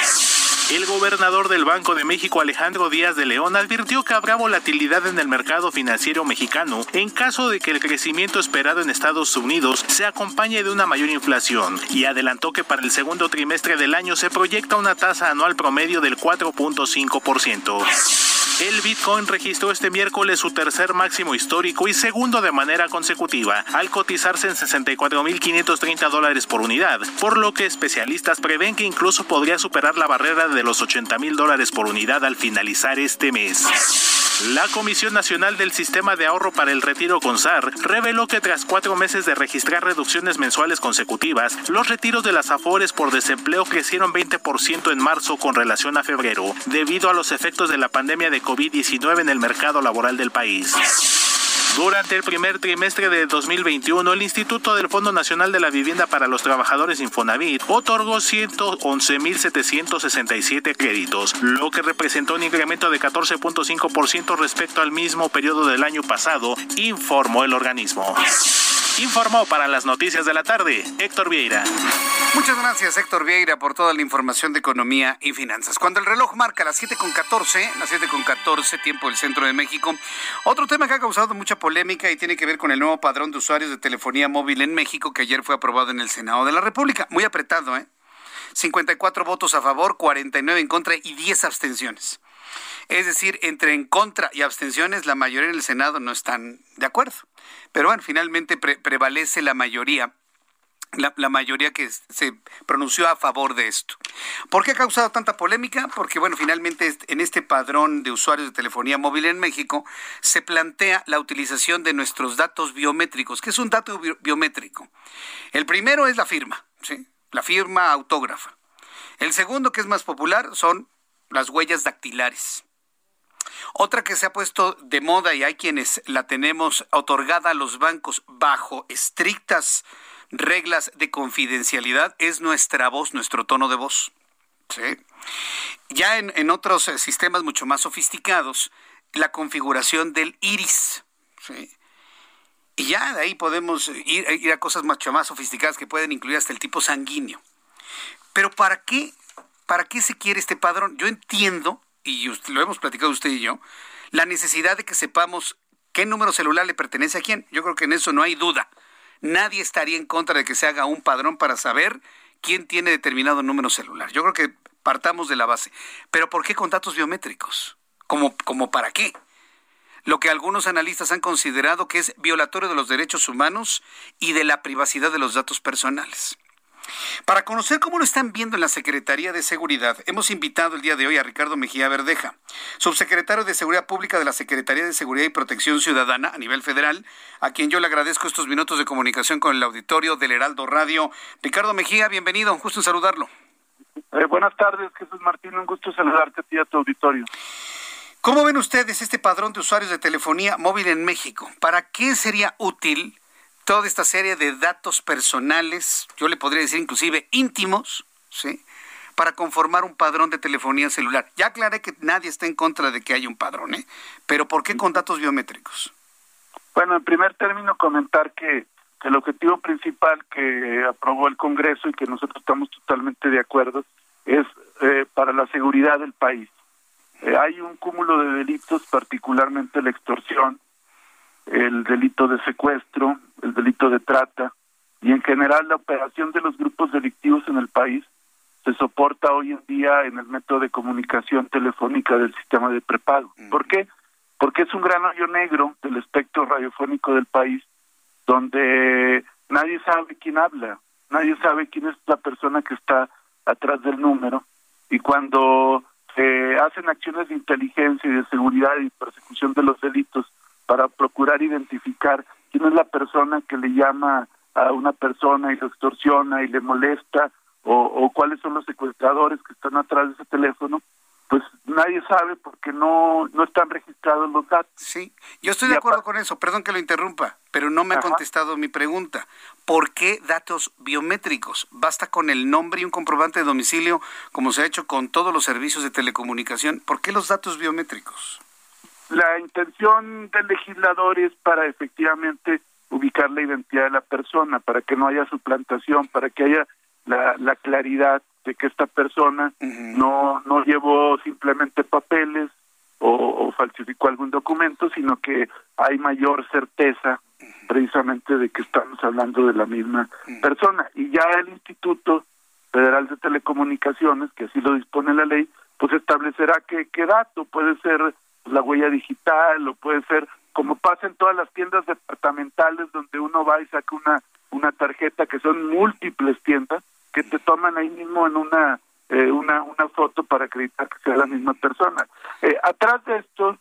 El gobernador del Banco de México, Alejandro Díaz de León, advirtió que habrá volatilidad en el mercado financiero mexicano en caso de que el crecimiento esperado en Estados Unidos se acompañe de una mayor inflación y adelantó que para el segundo trimestre del año se proyecta una tasa anual promedio del 4.5%. El Bitcoin registró este miércoles su tercer máximo histórico y segundo de manera consecutiva, al cotizarse en 64.530 dólares por unidad, por lo que especialistas prevén que incluso podría superar la barrera de los 80.000 dólares por unidad al finalizar este mes. La Comisión Nacional del Sistema de Ahorro para el Retiro CONSAR reveló que tras cuatro meses de registrar reducciones mensuales consecutivas, los retiros de las AFORES por desempleo crecieron 20% en marzo con relación a febrero, debido a los efectos de la pandemia de COVID-19 en el mercado laboral del país. Durante el primer trimestre de 2021, el Instituto del Fondo Nacional de la Vivienda para los Trabajadores Infonavit otorgó 111.767 créditos, lo que representó un incremento de 14.5% respecto al mismo periodo del año pasado, informó el organismo. Informó para las noticias de la tarde Héctor Vieira. Muchas gracias Héctor Vieira por toda la información de economía y finanzas. Cuando el reloj marca las 7.14, las 7.14 tiempo del centro de México, otro tema que ha causado mucha polémica y tiene que ver con el nuevo padrón de usuarios de telefonía móvil en México que ayer fue aprobado en el Senado de la República. Muy apretado, ¿eh? 54 votos a favor, 49 en contra y 10 abstenciones. Es decir, entre en contra y abstenciones, la mayoría en el Senado no están de acuerdo. Pero bueno, finalmente prevalece la mayoría. La, la, mayoría que se pronunció a favor de esto. ¿Por qué ha causado tanta polémica? Porque, bueno, finalmente en este padrón de usuarios de telefonía móvil en México se plantea la utilización de nuestros datos biométricos. ¿Qué es un dato biométrico? El primero es la firma, ¿sí? La firma autógrafa. El segundo, que es más popular, son las huellas dactilares. Otra que se ha puesto de moda y hay quienes la tenemos otorgada a los bancos bajo estrictas reglas de confidencialidad es nuestra voz, nuestro tono de voz. Ya en, otros eh, sistemas mucho más sofisticados, la configuración del iris. Y ya de ahí podemos ir, ir a cosas mucho más sofisticadas que pueden incluir hasta el tipo sanguíneo. Pero ¿para qué? ¿Para qué se quiere este padrón? Yo entiendo y lo hemos platicado usted y yo, la necesidad de que sepamos qué número celular le pertenece a quién. Yo creo que en eso no hay duda. Nadie estaría en contra de que se haga un padrón para saber quién tiene determinado número celular. Yo creo que partamos de la base. Pero ¿por qué con datos biométricos? ¿Como, como para qué? Lo que algunos analistas han considerado que es violatorio de los derechos humanos y de la privacidad de los datos personales. Para conocer cómo lo están viendo en la Secretaría de Seguridad, hemos invitado el día de hoy a Ricardo Mejía Verdeja, subsecretario de Seguridad Pública de la Secretaría de Seguridad y Protección Ciudadana a nivel federal, a quien yo le agradezco estos minutos de comunicación con el auditorio del Heraldo Radio. Ricardo Mejía, bienvenido, un gusto en saludarlo. Eh, buenas tardes, Jesús Martín, un gusto saludarte a ti y a tu auditorio. ¿Cómo ven ustedes este padrón de usuarios de telefonía móvil en México? ¿Para qué sería útil? Toda esta serie de datos personales, yo le podría decir inclusive íntimos, ¿sí? para conformar un padrón de telefonía celular. Ya aclaré que nadie está en contra de que haya un padrón, ¿eh? pero ¿por qué con datos biométricos? Bueno, en primer término comentar que, el objetivo principal que aprobó el Congreso y que nosotros estamos totalmente de acuerdo es eh, para la seguridad del país. Eh, hay un cúmulo de delitos, particularmente la extorsión, el delito de secuestro, el delito de trata y en general la operación de los grupos delictivos en el país se soporta hoy en día en el método de comunicación telefónica del sistema de prepago. ¿Por qué? Porque es un gran hoyo negro del espectro radiofónico del país donde nadie sabe quién habla, nadie sabe quién es la persona que está atrás del número y cuando eh, hacen acciones de inteligencia y de seguridad y persecución de los delitos para procurar identificar quién es la persona que le llama a una persona y se extorsiona y le molesta o, cuáles son los secuestradores que están atrás de ese teléfono, pues nadie sabe porque no, no están registrados los datos. Sí, yo estoy de acuerdo con eso, perdón que lo interrumpa, pero no me ha contestado mi pregunta. ¿Por qué datos biométricos? ¿Basta con el nombre y un comprobante de domicilio como se ha hecho con todos los servicios de telecomunicación? ¿Por qué los datos biométricos? La intención del legislador es para efectivamente ubicar la identidad de la persona, para que no haya suplantación, para que haya la, claridad de que esta persona no, no llevó simplemente papeles o, falsificó algún documento, sino que hay mayor certeza precisamente de que estamos hablando de la misma persona. Y ya el Instituto Federal de Telecomunicaciones, que así lo dispone la ley, pues establecerá qué, qué dato. Puede ser la huella digital o puede ser como pasa en todas las tiendas departamentales donde uno va y saca una una tarjeta que son múltiples tiendas que te toman ahí mismo en una eh, una una foto para acreditar que sea la misma persona. Eh, atrás de esto,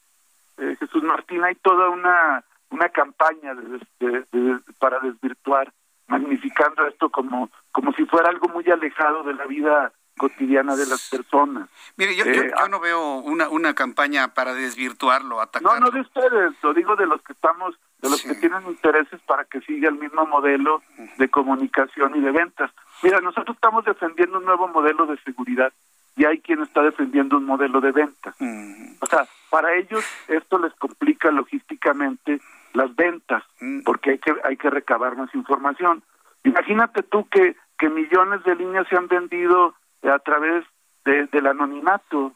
eh, Jesús Martín, hay toda una una campaña de, para desvirtuar, magnificando esto como como si fuera algo muy alejado de la vida cotidiana de las personas. Mire, yo, yo, ah, no veo una, una campaña para desvirtuarlo, atacarlo. No, no de ustedes, lo digo de los que estamos, de los que tienen intereses para que siga el mismo modelo de comunicación y de ventas. Mira, nosotros estamos defendiendo un nuevo modelo de seguridad y hay quien está defendiendo un modelo de venta. O sea, para ellos esto les complica logísticamente las ventas, porque hay que hay que recabar más información. Imagínate tú que que millones de líneas se han vendido a través de, del anonimato.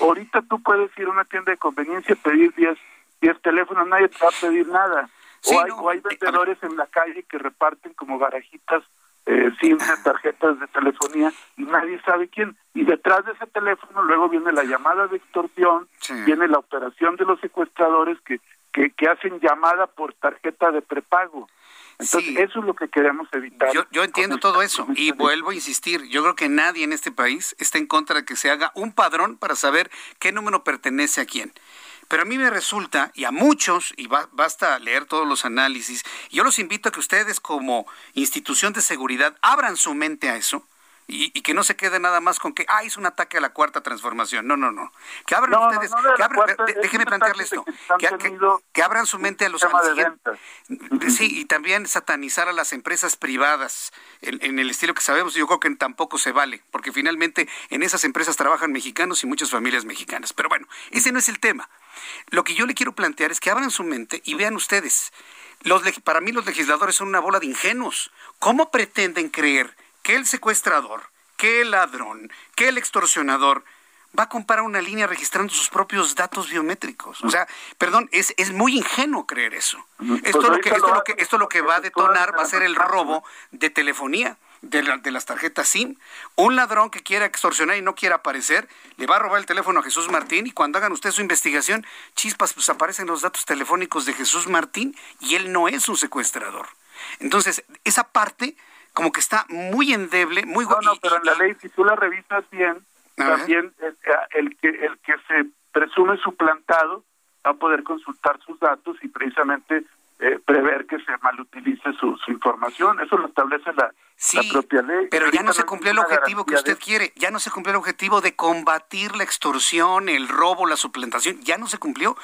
ahorita tú puedes ir a una tienda de conveniencia y pedir 10 diez teléfonos, nadie te va a pedir nada. o, hay, o hay vendedores en la calle que reparten como barajitas eh, tarjetas de telefonía y nadie sabe quién. Y detrás de ese teléfono luego viene la llamada de extorsión, viene la operación de los secuestradores que, que, que hacen llamada por tarjeta de prepago. Entonces, eso es lo que queremos evitar. Yo, yo entiendo todo eso y vuelvo a insistir, yo creo que nadie en este país está en contra de que se haga un padrón para saber qué número pertenece a quién. Pero a mí me resulta, y a muchos, y basta leer todos los análisis, yo los invito a que ustedes como institución de seguridad abran su mente a eso y, que no se quede nada más con que, ah, es un ataque a la cuarta transformación. No, no, no. Que abran ustedes, déjenme plantearle esto, que, abran su mente a los Sí, y también satanizar a las empresas privadas en, el estilo que sabemos, yo creo que tampoco se vale, porque finalmente en esas empresas trabajan mexicanos y muchas familias mexicanas. Pero bueno, ese no es el tema. Lo que yo le quiero plantear es que abran su mente y vean ustedes. Los, para mí los legisladores son una bola de ingenuos. ¿Cómo pretenden creer que el secuestrador, que el ladrón, que el extorsionador va a comprar una línea registrando sus propios datos biométricos. O sea, perdón, es, es muy ingenuo creer eso. Esto, lo que, esto, lo que, esto lo que va a detonar va a ser el robo de telefonía. De, de, las tarjetas SIM. Un ladrón que quiera extorsionar y no quiera aparecer, le va a robar el teléfono a Jesús Martín y cuando hagan ustedes su investigación, chispas, pues aparecen los datos telefónicos de Jesús Martín y él no es un secuestrador. Entonces, esa parte como que está muy endeble, muy... No, no, pero en la ley, si tú la revisas bien, también el, el, que, el que se presume suplantado va a poder consultar sus datos y precisamente eh, prever que se malutilice su, su información. Eso lo establece la, propia ley. Pero ya no se cumplió el objetivo que usted quiere, ya no se cumplió el objetivo de combatir la extorsión, el robo, la suplantación, ya no se cumplió.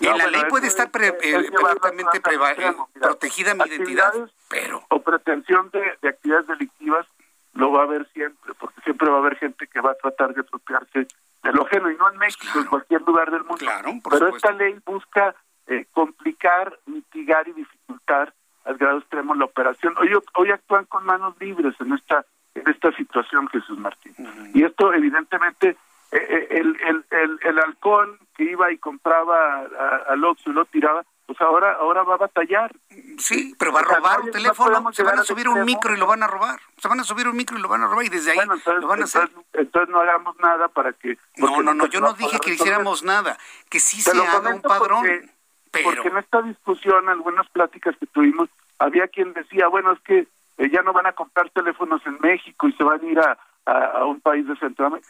en la ley puede estar eh, perfectamente eh, protegida mi identidad, pero... O pretensión de, de actividades delictivas lo va a haber siempre, porque siempre va a haber gente que va a tratar de apropiarse de lo ajeno, y no en México, en cualquier lugar del mundo. Pero esta ley busca eh, complicar, mitigar y dificultar al grado extremo la operación. Hoy, hoy actúan con manos libres en esta en esta situación, Jesús Martín. Y esto, evidentemente, eh, eh, el, el, el, el, halcón que iba y compraba al Oxxo y lo tiraba, pues ahora ahora va a batallar. Sí, pero va a robar un teléfono, se van a subir un micro y lo van a robar. Se van a subir un micro y lo van a robar y desde ahí lo van a hacer. Entonces, no hagamos nada para que... No, no, no, yo no dije que hiciéramos nada, que sí se haga un padrón. Porque en esta discusión, algunas pláticas que tuvimos, había quien decía, bueno, es que eh, ya no van a comprar teléfonos en México y se van a ir a, a, un país de Centroamérica.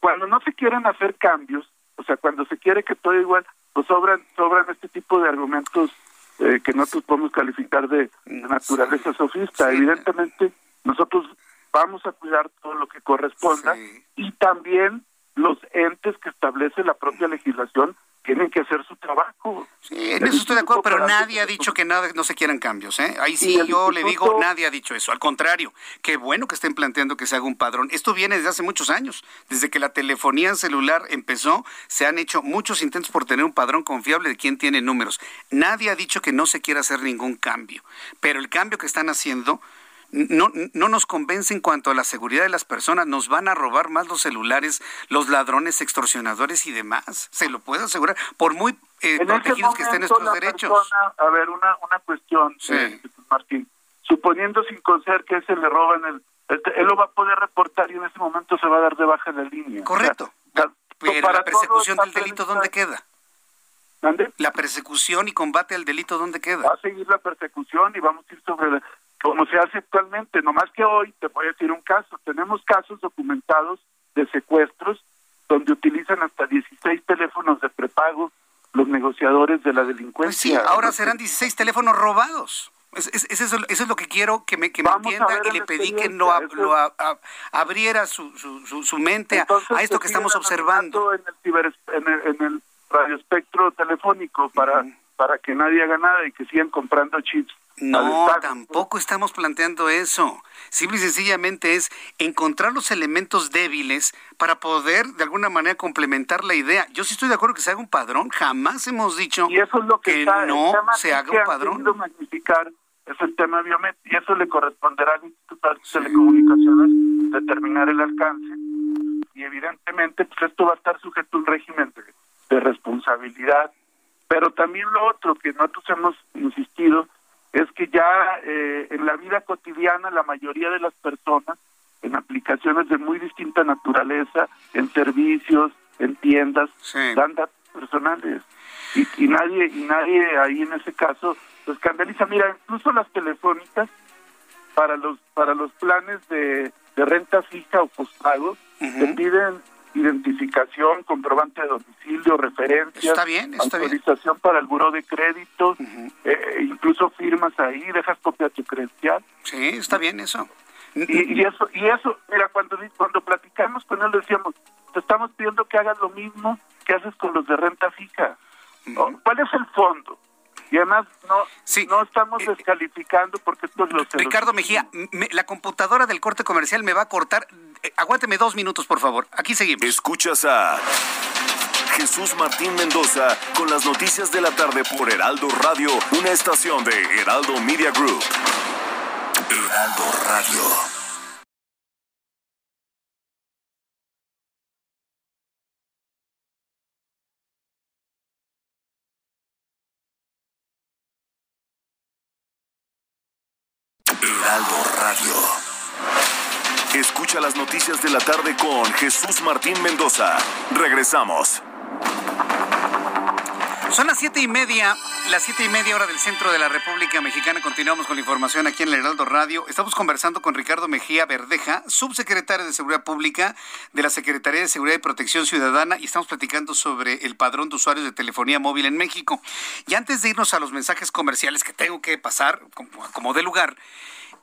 cuando no se quieren hacer cambios, o sea, cuando se quiere que todo igual, pues sobran, sobran este tipo de argumentos eh, que nosotros podemos calificar de, naturaleza sofista. Evidentemente, nosotros vamos a cuidar todo lo que corresponda y también los entes que establece la propia legislación tienen que hacer su trabajo. Sí, en eso estoy de acuerdo, pero nadie ha dicho que nada, no se quieran cambios. ¿eh? Ahí sí yo le digo, nadie ha dicho eso. Al contrario, qué bueno que estén planteando que se haga un padrón. Esto viene desde hace muchos años. Desde que la telefonía celular empezó, se han hecho muchos intentos por tener un padrón confiable de quién tiene números. Nadie ha dicho que no se quiera hacer ningún cambio, pero el cambio que están haciendo no, no nos convence en cuanto a la seguridad de las personas. Nos van a robar más los celulares, los ladrones, extorsionadores y demás. Se lo puedo asegurar. Por muy eh, protegidos que estén nuestros derechos. a ver, una, una cuestión, eh, Martín. Suponiendo sin conocer que se le roban el, Él lo va a poder reportar y en ese momento se va a dar de baja la línea. Correcto. Pero para la persecución del delito, ¿dónde queda? ¿Dónde? La persecución y combate al delito, ¿dónde queda? Va a seguir la persecución y vamos a ir sobre como se hace actualmente. No más que hoy, te voy a decir un caso, tenemos casos documentados de secuestros donde utilizan hasta 16 teléfonos de prepago los negociadores de la delincuencia. Pues sí, ahora serán 16 teléfonos robados. Es, eso, es lo que quiero que me, que me entienda y le pedí que no abriera su, su, su, mente a, esto que estamos observando. En el, en el, en el radioespectro telefónico para, para que nadie haga nada y que sigan comprando chips no, tampoco estamos planteando eso. Simple y sencillamente es encontrar los elementos débiles para poder de alguna manera complementar la idea. Yo sí estoy de acuerdo que se haga un padrón. Jamás hemos dicho y eso es lo que, no se haga un padrón. magnificar es el tema biométrico y eso le corresponderá al Instituto de Telecomunicaciones determinar el alcance y evidentemente pues esto va a estar sujeto a un régimen de responsabilidad. Pero también lo otro que nosotros hemos insistido es que ya eh, en la vida cotidiana la mayoría de las personas, en aplicaciones de muy distinta naturaleza, en servicios, en tiendas, dan datos personales. Y, nadie y nadie ahí en ese caso lo escandaliza. Mira, incluso las telefónicas para los para los planes de, renta fija o postpago te piden identificación, comprobante de domicilio, referencias, autorización para el buró de crédito, eh, incluso firmas ahí, dejas copia de tu credencial. Sí, está bien eso. Y, eso, y eso, mira, cuando, cuando platicamos con él decíamos, te estamos pidiendo que hagas lo mismo que haces con los de renta fija. ¿Cuál es el fondo? Y además no, no estamos eh, descalificando porque esto es lo Ricardo Mejía, la computadora del corte comercial me va a cortar. Eh, aguánteme dos minutos, por favor. Aquí seguimos. Escuchas a Jesús Martín Mendoza con las noticias de la tarde por Heraldo Radio, una estación de Heraldo Media Group. Heraldo Radio. Heraldo Radio. Las noticias de la tarde con Jesús Martín Mendoza. Regresamos. Son las siete y media, las siete y media hora del centro de la República Mexicana. Continuamos con la información aquí en el Heraldo Radio. Estamos conversando con Ricardo Mejía Verdeja, subsecretario de Seguridad Pública de la Secretaría de Seguridad y Protección Ciudadana, y estamos platicando sobre el padrón de usuarios de telefonía móvil en México. Y antes de irnos a los mensajes comerciales que tengo que pasar como, como de lugar,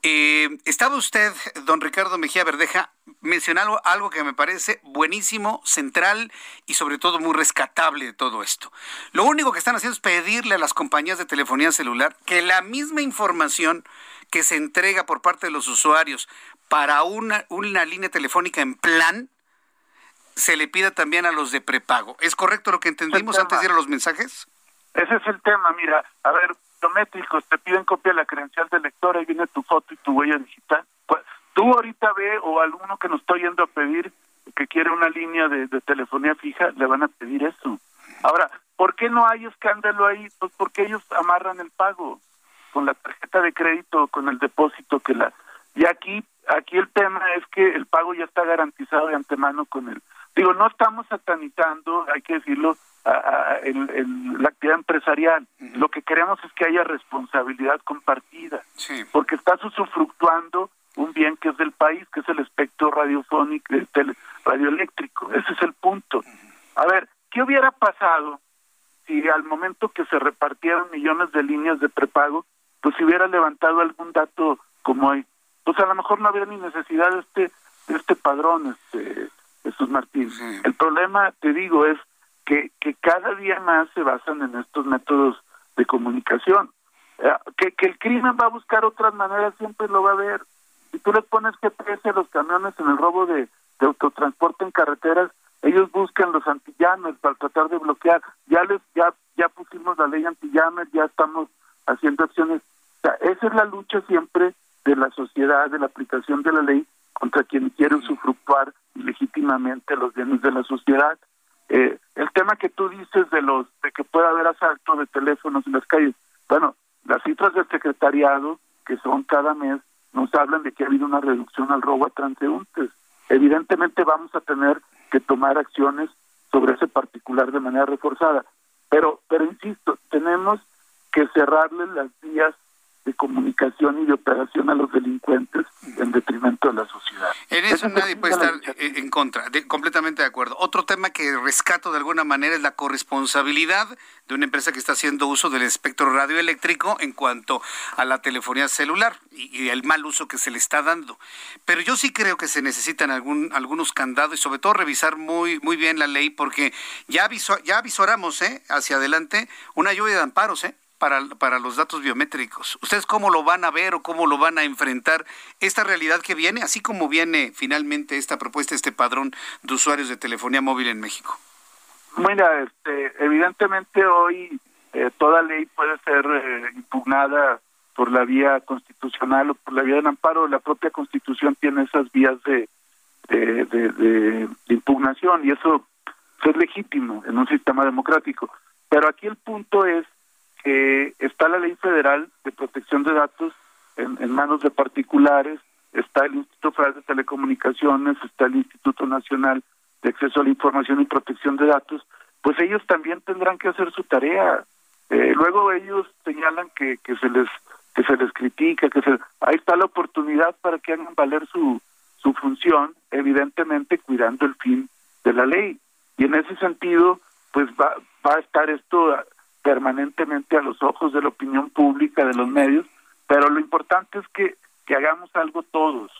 eh, estaba usted, don Ricardo Mejía Verdeja, mencionando algo que me parece buenísimo, central y sobre todo muy rescatable de todo esto. Lo único que están haciendo es pedirle a las compañías de telefonía celular que la misma información que se entrega por parte de los usuarios para una, una línea telefónica en plan, se le pida también a los de prepago. ¿Es correcto lo que entendimos antes de ir a los mensajes? Ese es el tema, mira, a ver, biométricos, te piden copia de la credencial del lector, ahí viene tu foto y tu huella digital. Tú ahorita ve o alguno que nos estoy yendo a pedir que quiere una línea de, telefonía fija, le van a pedir eso. Ahora, ¿por qué no hay escándalo ahí? Pues porque ellos amarran el pago con la tarjeta de crédito, con el depósito que la... Y aquí, aquí el tema es que el pago ya está garantizado de antemano con el... Digo, no estamos satanizando, hay que decirlo, en, la actividad empresarial. Lo que queremos es que haya responsabilidad compartida, porque estás usufructuando un bien que es del país, que es el espectro radiofónico, el radioeléctrico. Ese es el punto. A ver, ¿qué hubiera pasado si al momento que se repartieron millones de líneas de prepago, pues si hubiera levantado algún dato como hoy? Pues a lo mejor no habría ni necesidad de este, de este padrón, este, Jesús Martín. El problema, te digo, es que, que cada día más se basan en estos métodos de comunicación. Eh, que, que el crimen va a buscar otras maneras, siempre lo va a ver. Si tú le pones GPS a los camiones en el robo de, de autotransporte en carreteras, ellos buscan los antillames para tratar de bloquear. Ya les ya ya pusimos la ley antillames, ya estamos haciendo acciones. O sea, esa es la lucha siempre de la sociedad, de la aplicación de la ley contra quien quiere usufructuar legítimamente los bienes de la sociedad. Eh, el tema que tú dices de los de que pueda haber asalto de teléfonos en las calles, bueno, las cifras del secretariado que son cada mes nos hablan de que ha habido una reducción al robo a transeúntes. Evidentemente vamos a tener que tomar acciones sobre ese particular de manera reforzada. Pero, pero insisto, tenemos que cerrarle las vías de comunicación y de operación a los delincuentes en detrimento de la sociedad. En eso nadie puede estar en contra, completamente de acuerdo. Otro tema que rescato de alguna manera es la corresponsabilidad de una empresa que está haciendo uso del espectro radioeléctrico en cuanto a la telefonía celular y, el mal uso que se le está dando. Pero yo sí creo que se necesitan algún, algunos candados y sobre todo revisar muy, muy bien la ley porque ya, ya avisoramos ¿eh? hacia adelante una lluvia de amparos, ¿eh? Para, para los datos biométricos. ¿Ustedes cómo lo van a ver o cómo lo van a enfrentar esta realidad que viene, así como viene finalmente esta propuesta, este padrón de usuarios de telefonía móvil en México? Mira, este, evidentemente hoy eh, toda ley puede ser eh, impugnada por la vía constitucional o por la vía del amparo. La propia constitución tiene esas vías de, de, de impugnación y eso es legítimo en un sistema democrático. Pero aquí el punto es que está la ley federal de protección de datos en, manos de particulares, está el Instituto Federal de Telecomunicaciones, está el Instituto Nacional de Acceso a la Información y Protección de Datos, pues ellos también tendrán que hacer su tarea. Eh, luego ellos señalan que, que se les que se les critica, que se ahí está la oportunidad para que hagan valer su su función, evidentemente cuidando el fin de la ley. Y en ese sentido, pues va, va a estar esto permanentemente a los ojos de la opinión pública, de los medios, pero lo importante es que, que hagamos algo todos.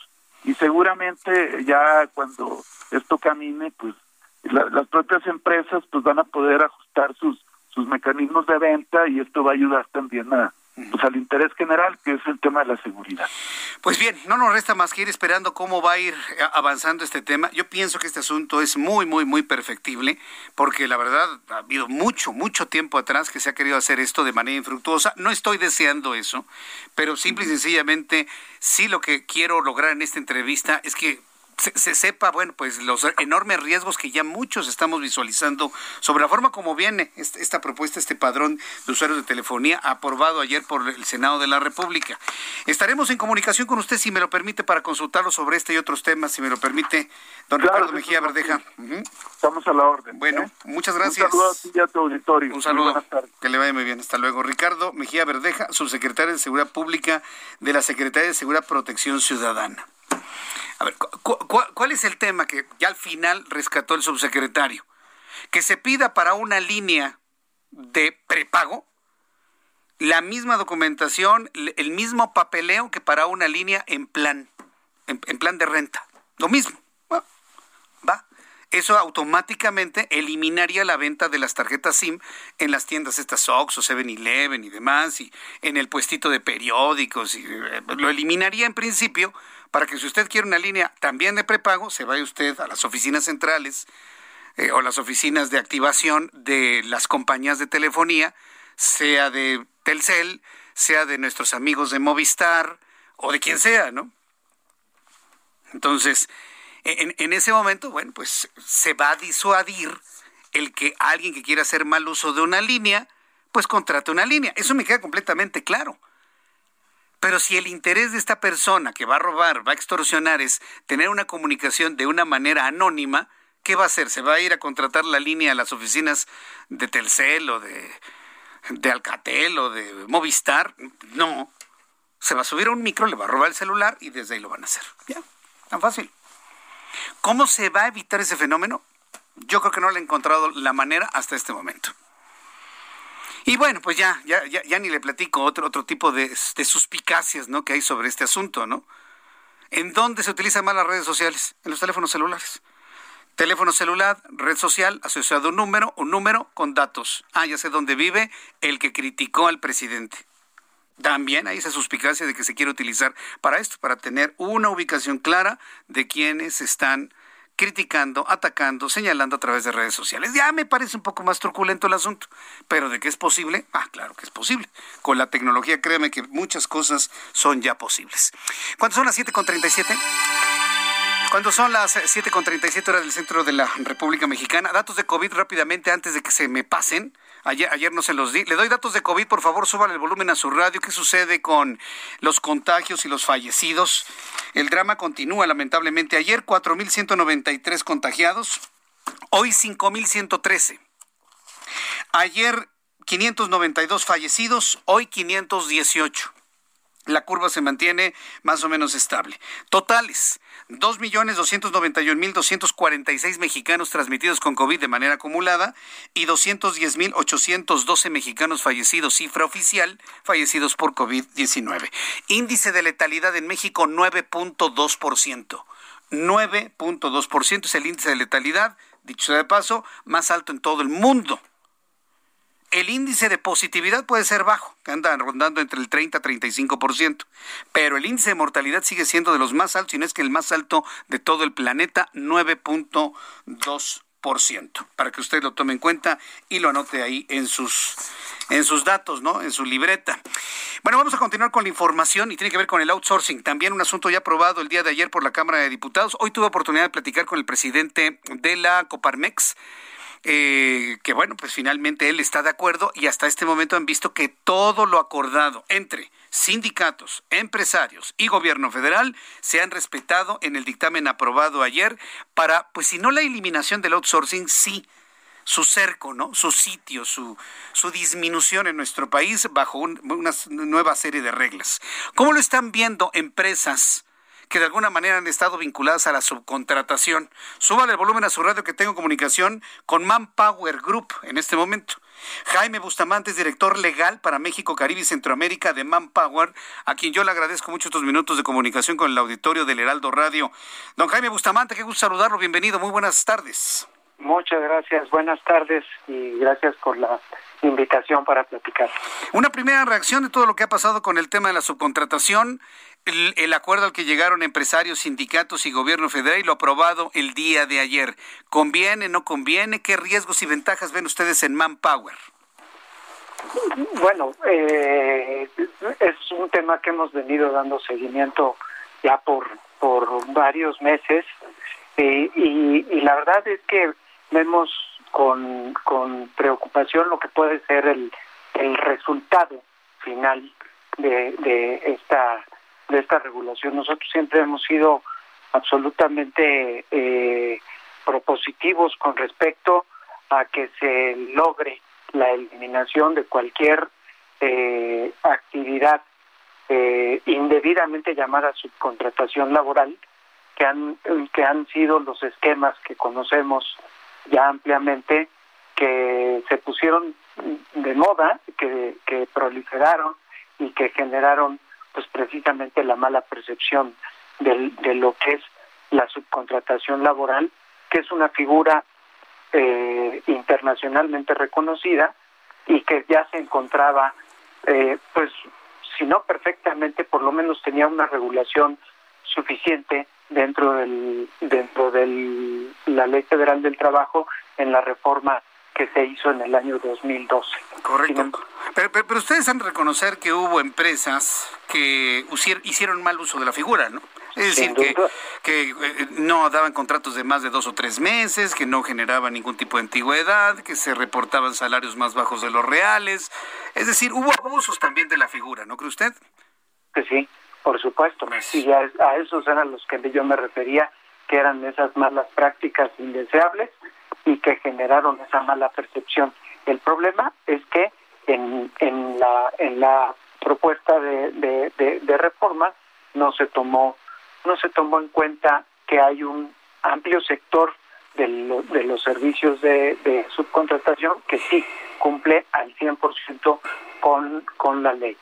Y seguramente ya cuando esto camine, pues las propias empresas pues van a poder ajustar sus, sus mecanismos de venta y esto va a ayudar también a, pues al interés general, que es el tema de la seguridad. Pues bien, no nos resta más que ir esperando cómo va a ir eh, avanzando este tema. Yo pienso que este asunto es muy, muy, muy perfectible, porque la verdad ha habido mucho, mucho tiempo atrás que se ha querido hacer esto de manera infructuosa. No estoy deseando eso, pero simple y sencillamente sí lo que quiero lograr en esta entrevista es que se, sepa, bueno, pues los enormes riesgos que ya muchos estamos visualizando sobre la forma como viene esta, propuesta, este padrón de usuarios de telefonía aprobado ayer por el Senado de la República. Estaremos en comunicación con usted, si me lo permite, para consultarlo sobre este y otros temas, si me lo permite, don Ricardo Mejía Verdeja. Estamos a la orden. Bueno, ¿eh? muchas gracias. Un saludo a tu auditorio. Un saludo. Que le vaya muy bien. Hasta luego. Ricardo Mejía Verdeja, subsecretario de Seguridad Pública de la Secretaría de Seguridad Protección Ciudadana. A ver, ¿cuál es el tema que ya al final rescató el subsecretario? Que se pida para una línea de prepago la misma documentación, el mismo papeleo que para una línea en plan, en, plan de renta. Lo mismo. Va. Eso automáticamente eliminaría la venta de las tarjetas SIM en las tiendas estas Oxxo, 7-Eleven y demás, y en el puestito de periódicos. Y, eh, lo eliminaría en principio para que si usted quiere una línea también de prepago, se vaya usted a las oficinas centrales eh, o las oficinas de activación de las compañías de telefonía, sea de Telcel, sea de nuestros amigos de Movistar o de quien sea, ¿no? Entonces, en, en ese momento, bueno, pues se va a disuadir el que alguien que quiera hacer mal uso de una línea, pues contrate una línea. Eso me queda completamente claro. Pero si el interés de esta persona que va a robar, va a extorsionar, es tener una comunicación de una manera anónima, ¿qué va a hacer? ¿Se va a ir a contratar la línea a las oficinas de Telcel o de, de Alcatel o de Movistar? No. Se va a subir a un micro, le va a robar el celular y desde ahí lo van a hacer. Ya, tan fácil. ¿Cómo se va a evitar ese fenómeno? Yo creo que no le he encontrado la manera hasta este momento. Y bueno, pues ya, ya, ya, ni le platico otro, otro tipo de, de, suspicacias ¿no? que hay sobre este asunto, ¿no? ¿En dónde se utilizan más las redes sociales? En los teléfonos celulares. Teléfono celular, red social, asociado a un número, un número con datos. Ah, ya sé dónde vive el que criticó al presidente. También hay esa suspicacia de que se quiere utilizar para esto, para tener una ubicación clara de quienes están criticando, atacando, señalando a través de redes sociales. Ya me parece un poco más truculento el asunto, pero de que es posible, ah, claro que es posible. Con la tecnología, créeme que muchas cosas son ya posibles. ¿Cuánto son las 7.37? Cuando son las 7.37 horas del centro de la República Mexicana, datos de COVID rápidamente antes de que se me pasen. Ayer, ayer no se los di. Le doy datos de COVID, por favor, suban el volumen a su radio. ¿Qué sucede con los contagios y los fallecidos? El drama continúa, lamentablemente. Ayer 4.193 contagiados, hoy 5.113. Ayer 592 fallecidos, hoy 518. La curva se mantiene más o menos estable. Totales, 2.291.246 mexicanos transmitidos con COVID de manera acumulada y 210.812 mexicanos fallecidos, cifra oficial, fallecidos por COVID-19. Índice de letalidad en México 9.2%. 9.2% es el índice de letalidad, dicho sea de paso, más alto en todo el mundo el índice de positividad puede ser bajo, que anda rondando entre el 30 y 35%, pero el índice de mortalidad sigue siendo de los más altos, y no es que el más alto de todo el planeta, 9.2%, para que usted lo tome en cuenta y lo anote ahí en sus en sus datos, ¿no? En su libreta. Bueno, vamos a continuar con la información y tiene que ver con el outsourcing. También un asunto ya aprobado el día de ayer por la Cámara de Diputados. Hoy tuve oportunidad de platicar con el presidente de la Coparmex, eh, que bueno, pues finalmente él está de acuerdo y hasta este momento han visto que todo lo acordado entre sindicatos, empresarios y gobierno federal se han respetado en el dictamen aprobado ayer para, pues si no la eliminación del outsourcing, sí su cerco, ¿no? Su sitio, su, su disminución en nuestro país bajo una nueva serie de reglas. ¿Cómo lo están viendo empresas? Que de alguna manera han estado vinculadas a la subcontratación. Súbale el volumen a su radio que tengo comunicación con Manpower Group en este momento. Jaime Bustamante es director legal para México, Caribe y Centroamérica de Manpower, a quien yo le agradezco mucho estos minutos de comunicación con el auditorio del Heraldo Radio. Don Jaime Bustamante, qué gusto saludarlo, bienvenido, muy buenas tardes. Muchas gracias, buenas tardes y gracias por la invitación para platicar. Una primera reacción de todo lo que ha pasado con el tema de la subcontratación el, acuerdo al que llegaron empresarios, sindicatos y gobierno federal y lo aprobado el día de ayer. ¿Conviene, no conviene? ¿Qué riesgos y ventajas ven ustedes en Manpower? Bueno, eh, es un tema que hemos venido dando seguimiento ya por, por varios meses eh, y, y, la verdad es que vemos con, con preocupación lo que puede ser el, el resultado final de, de esta de esta regulación. Nosotros siempre hemos sido absolutamente eh, propositivos con respecto a que se logre la eliminación de cualquier eh, actividad eh, indebidamente llamada subcontratación laboral, que han, que han sido los esquemas que conocemos ya ampliamente, que se pusieron de moda, que, que proliferaron y que generaron pues precisamente la mala percepción de lo que es la subcontratación laboral, que es una figura eh, internacionalmente reconocida y que ya se encontraba, eh, pues, si no perfectamente, por lo menos tenía una regulación suficiente dentro del dentro de la Ley Federal del Trabajo en la reforma que se hizo en el año 2012. Correcto. Pero, pero, ustedes han de reconocer que hubo empresas que hicieron mal uso de la figura, ¿no? Es decir, que, que eh, no daban contratos de más de dos o tres meses, que no generaban ningún tipo de antigüedad, que se reportaban salarios más bajos de los reales. Es decir, hubo abusos también de la figura, ¿no cree usted? Que sí, por supuesto. Pues y a, a esos eran los que yo me refería, que eran esas malas prácticas indeseables y que generaron esa mala percepción. El problema es que en, en, la, en la propuesta de, de, reforma no se tomó no se tomó en cuenta que hay un amplio sector de, de los servicios de, de, subcontratación que sí cumple al 100% con, con la ley.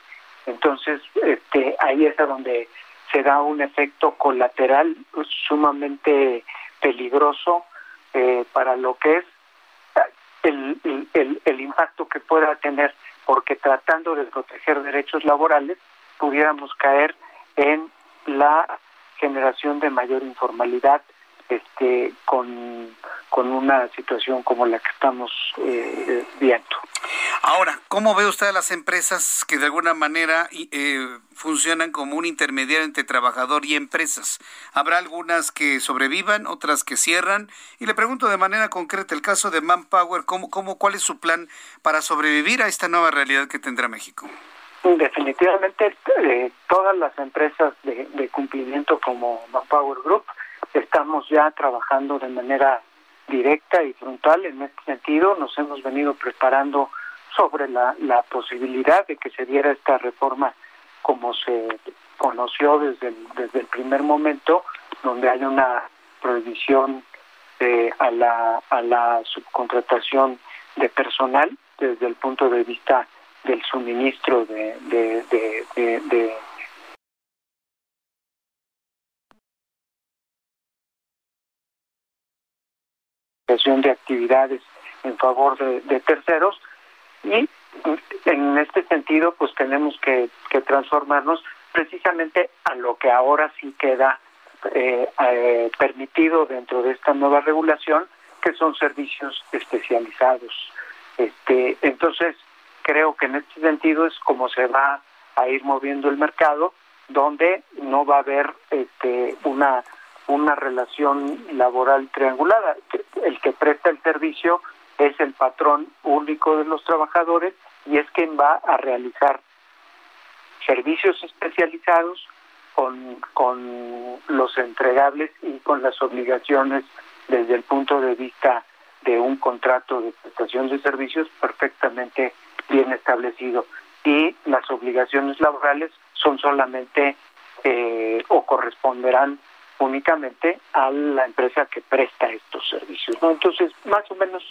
Entonces, este, ahí es donde se da un efecto colateral sumamente peligroso eh, para lo que es el, el, el impacto que pueda tener, porque tratando de proteger derechos laborales, pudiéramos caer en la generación de mayor informalidad este, con, con una situación como la que estamos eh, viendo. Ahora, ¿cómo ve usted a las empresas que de alguna manera eh, funcionan como un intermediario entre trabajador y empresas? ¿Habrá algunas que sobrevivan, otras que cierran? Y le pregunto de manera concreta, el caso de Manpower, ¿cómo, cómo, ¿cuál es su plan para sobrevivir a esta nueva realidad que tendrá México? Definitivamente eh, todas las empresas de, de cumplimiento como Manpower Group estamos ya trabajando de manera directa y frontal en este sentido. Nos hemos venido preparando sobre la, posibilidad de que se diera esta reforma como se conoció desde el, desde el primer momento, donde hay una prohibición a, la, a la subcontratación de personal desde el punto de vista del suministro de, de, de de actividades en favor de, terceros y en este sentido pues tenemos que, transformarnos precisamente a lo que ahora sí queda eh, eh, permitido dentro de esta nueva regulación que son servicios especializados. Este entonces creo que en este sentido es como se va a ir moviendo el mercado donde no va a haber este una una relación laboral triangulada. El que presta el servicio es el patrón único de los trabajadores y es quien va a realizar servicios especializados con, con los entregables y con las obligaciones desde el punto de vista de un contrato de prestación de servicios perfectamente bien establecido y las obligaciones laborales son solamente eh, o corresponderán únicamente a la empresa que presta estos servicios. ¿no? Entonces, más o menos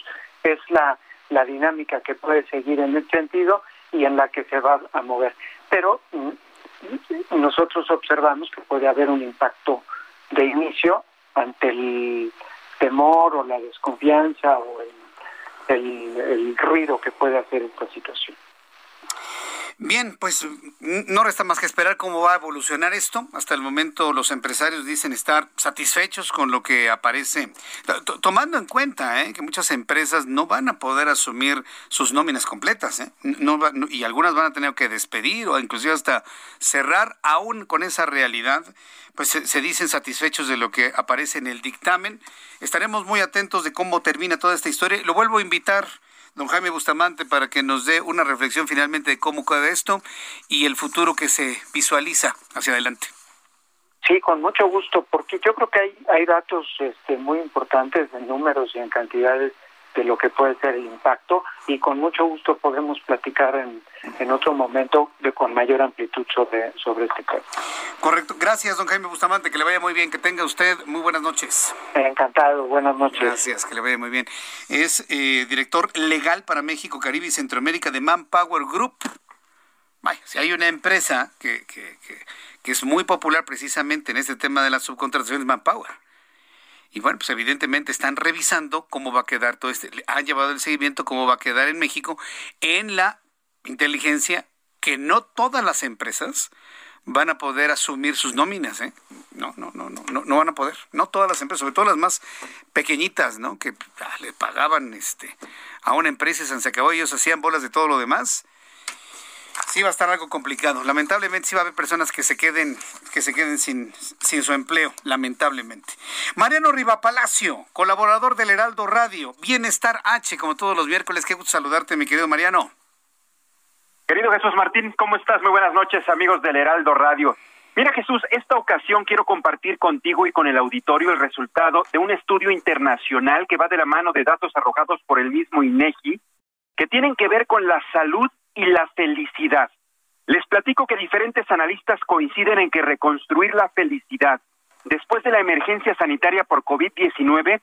es la, la dinámica que puede seguir en ese sentido y en la que se va a mover. Pero mm, nosotros observamos que puede haber un impacto de inicio ante el temor o la desconfianza o el, el ruido que puede hacer esta situación. Bien, pues no resta más que esperar cómo va a evolucionar esto. Hasta el momento los empresarios dicen estar satisfechos con lo que aparece, tomando en cuenta ¿eh? que muchas empresas no van a poder asumir sus nóminas completas ¿eh? no, y algunas van a tener que despedir o inclusive hasta cerrar aún con esa realidad. Pues se dicen satisfechos de lo que aparece en el dictamen. Estaremos muy atentos de cómo termina toda esta historia. Lo vuelvo a invitar don Jaime Bustamante para que nos dé una reflexión finalmente de cómo queda esto y el futuro que se visualiza hacia adelante. Sí, con mucho gusto, porque yo creo que hay, hay datos este, muy importantes en números y en cantidades de lo que puede ser el impacto y con mucho gusto podemos platicar en, en otro momento de con mayor amplitud sobre, sobre este tema. Correcto. Gracias, don Jaime Bustamante. Que le vaya muy bien. Que tenga usted muy buenas noches. Encantado. Buenas noches. Gracias. Que le vaya muy bien. Es eh, director legal para México, Caribe y Centroamérica de Manpower Group. Vaya, si hay una empresa que, que, que, que es muy popular precisamente en este tema de las subcontrataciones Manpower y bueno, pues evidentemente están revisando cómo va a quedar todo este, han llevado el seguimiento, cómo va a quedar en México en la inteligencia que no todas las empresas van a poder asumir sus nóminas, ¿eh? No, no, no, no, no, no van a poder. No todas las empresas, sobre todo las más pequeñitas, ¿no? Que ah, le pagaban este a una empresa y se acabó, ellos hacían bolas de todo lo demás sí va a estar algo complicado. Lamentablemente sí va a haber personas que se queden, que se queden sin, sin su empleo, lamentablemente. Mariano Riva Palacio, colaborador del Heraldo Radio, Bienestar H, como todos los miércoles. Qué gusto saludarte, mi querido Mariano. Querido Jesús Martín, ¿cómo estás? Muy buenas noches, amigos del Heraldo Radio. Mira Jesús, esta ocasión quiero compartir contigo y con el auditorio el resultado de un estudio internacional que va de la mano de datos arrojados por el mismo INEGI, que tienen que ver con la salud y la felicidad. Les platico que diferentes analistas coinciden en que reconstruir la felicidad después de la emergencia sanitaria por COVID-19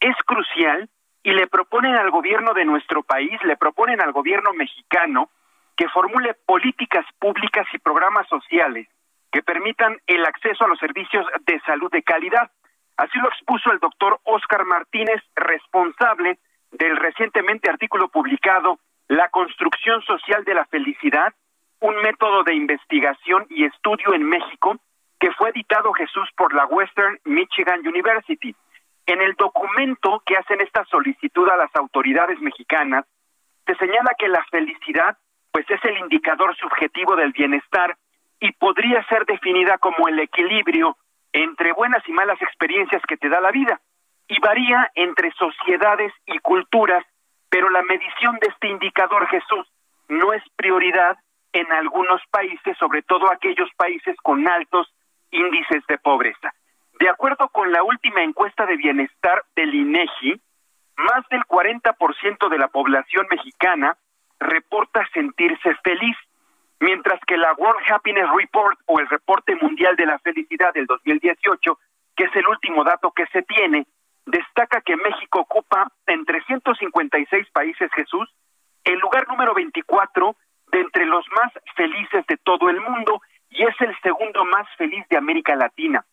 es crucial y le proponen al gobierno de nuestro país, le proponen al gobierno mexicano que formule políticas públicas y programas sociales que permitan el acceso a los servicios de salud de calidad. Así lo expuso el doctor Oscar Martínez, responsable del recientemente artículo publicado La construcción social de la felicidad, un método de investigación y estudio en México, que fue editado Jesús por la Western Michigan University. En el documento que hacen esta solicitud a las autoridades mexicanas, se señala que la felicidad pues es el indicador subjetivo del bienestar y podría ser definida como el equilibrio entre buenas y malas experiencias que te da la vida y varía entre sociedades y culturas, pero la medición de este indicador Jesús no es prioridad en algunos países, sobre todo aquellos países con altos índices de pobreza. De acuerdo con la última encuesta de bienestar del INEGI, más del 40% de la población mexicana reporta sentirse feliz, mientras que la World Happiness Report o el reporte mundial de la felicidad del 2018, que es el último dato que se tiene, destaca que México ocupa en 356 países Jesús el lugar número 24 de entre los más felices de todo el mundo y es el segundo más feliz de América Latina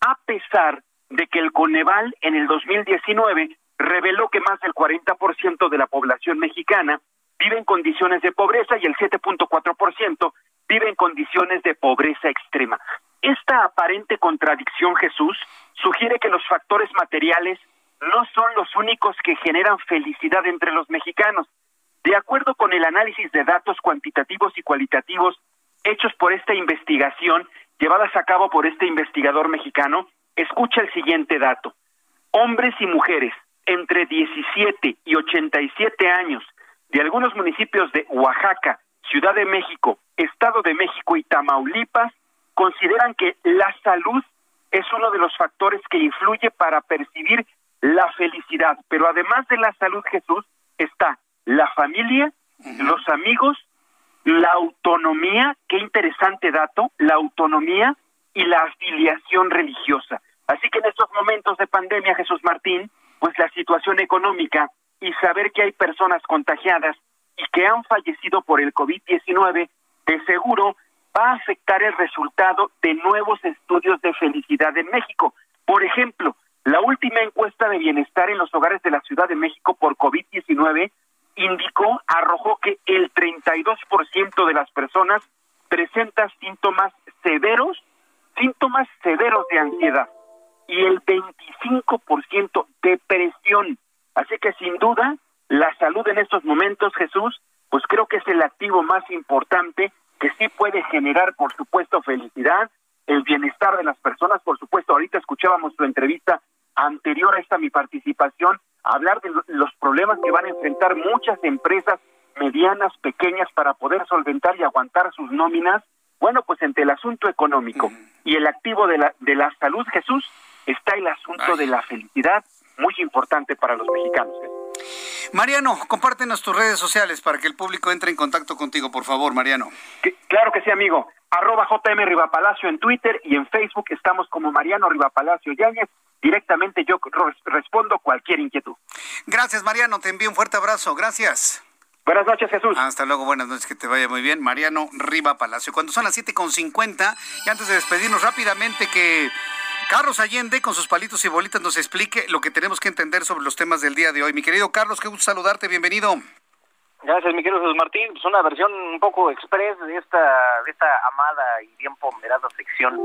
a pesar de que el Coneval en el 2019 reveló que más del 40% de la población mexicana vive en condiciones de pobreza y el 7.4% vive en condiciones de pobreza extrema. Esta aparente contradicción, Jesús, sugiere que los factores materiales no son los únicos que generan felicidad entre los mexicanos. De acuerdo con el análisis de datos cuantitativos y cualitativos hechos por esta investigación, llevadas a cabo por este investigador mexicano, escucha el siguiente dato. Hombres y mujeres entre 17 y 87 años de algunos municipios de Oaxaca, Ciudad de México, Estado de México y Tamaulipas consideran que la salud es uno de los factores que influye para percibir la felicidad. Pero además de la salud, Jesús, está la familia, los amigos la autonomía, qué interesante dato, la autonomía y la afiliación religiosa. Así que en estos momentos de pandemia, Jesús Martín, pues la situación económica y saber que hay personas contagiadas y que han fallecido por el COVID-19, de seguro va a afectar el resultado de nuevos estudios de felicidad en México. Por ejemplo, la última encuesta de bienestar en los hogares de la Ciudad de México por COVID-19 indicó, arrojó que el 32% de las personas presenta síntomas severos, síntomas severos de ansiedad y el 25% depresión. Así que sin duda, la salud en estos momentos, Jesús, pues creo que es el activo más importante que sí puede generar, por supuesto, felicidad, el bienestar de las personas. Por supuesto, ahorita escuchábamos tu entrevista anterior a esta mi participación hablar de los problemas que van a enfrentar muchas empresas medianas, pequeñas, para poder solventar y aguantar sus nóminas. Bueno, pues entre el asunto económico y el activo de la, de la salud, Jesús, está el asunto de la felicidad, muy importante para los mexicanos. Mariano, compártenos tus redes sociales para que el público entre en contacto contigo, por favor, Mariano. claro que sí, amigo. Arroba JM Rivapalacio en Twitter y en Facebook estamos como Mariano Rivapalacio Yáñez directamente yo respondo cualquier inquietud. Gracias, Mariano. Te envío un fuerte abrazo. Gracias. Buenas noches, Jesús. Hasta luego, buenas noches, que te vaya muy bien. Mariano Riva Palacio. Cuando son las 7.50, y antes de despedirnos rápidamente, que Carlos Allende, con sus palitos y bolitas, nos explique lo que tenemos que entender sobre los temas del día de hoy. Mi querido Carlos, qué gusto saludarte, bienvenido. Gracias, mi querido Jesús Martín. Pues una versión un poco express de esta, de esta amada y bien ponderada sección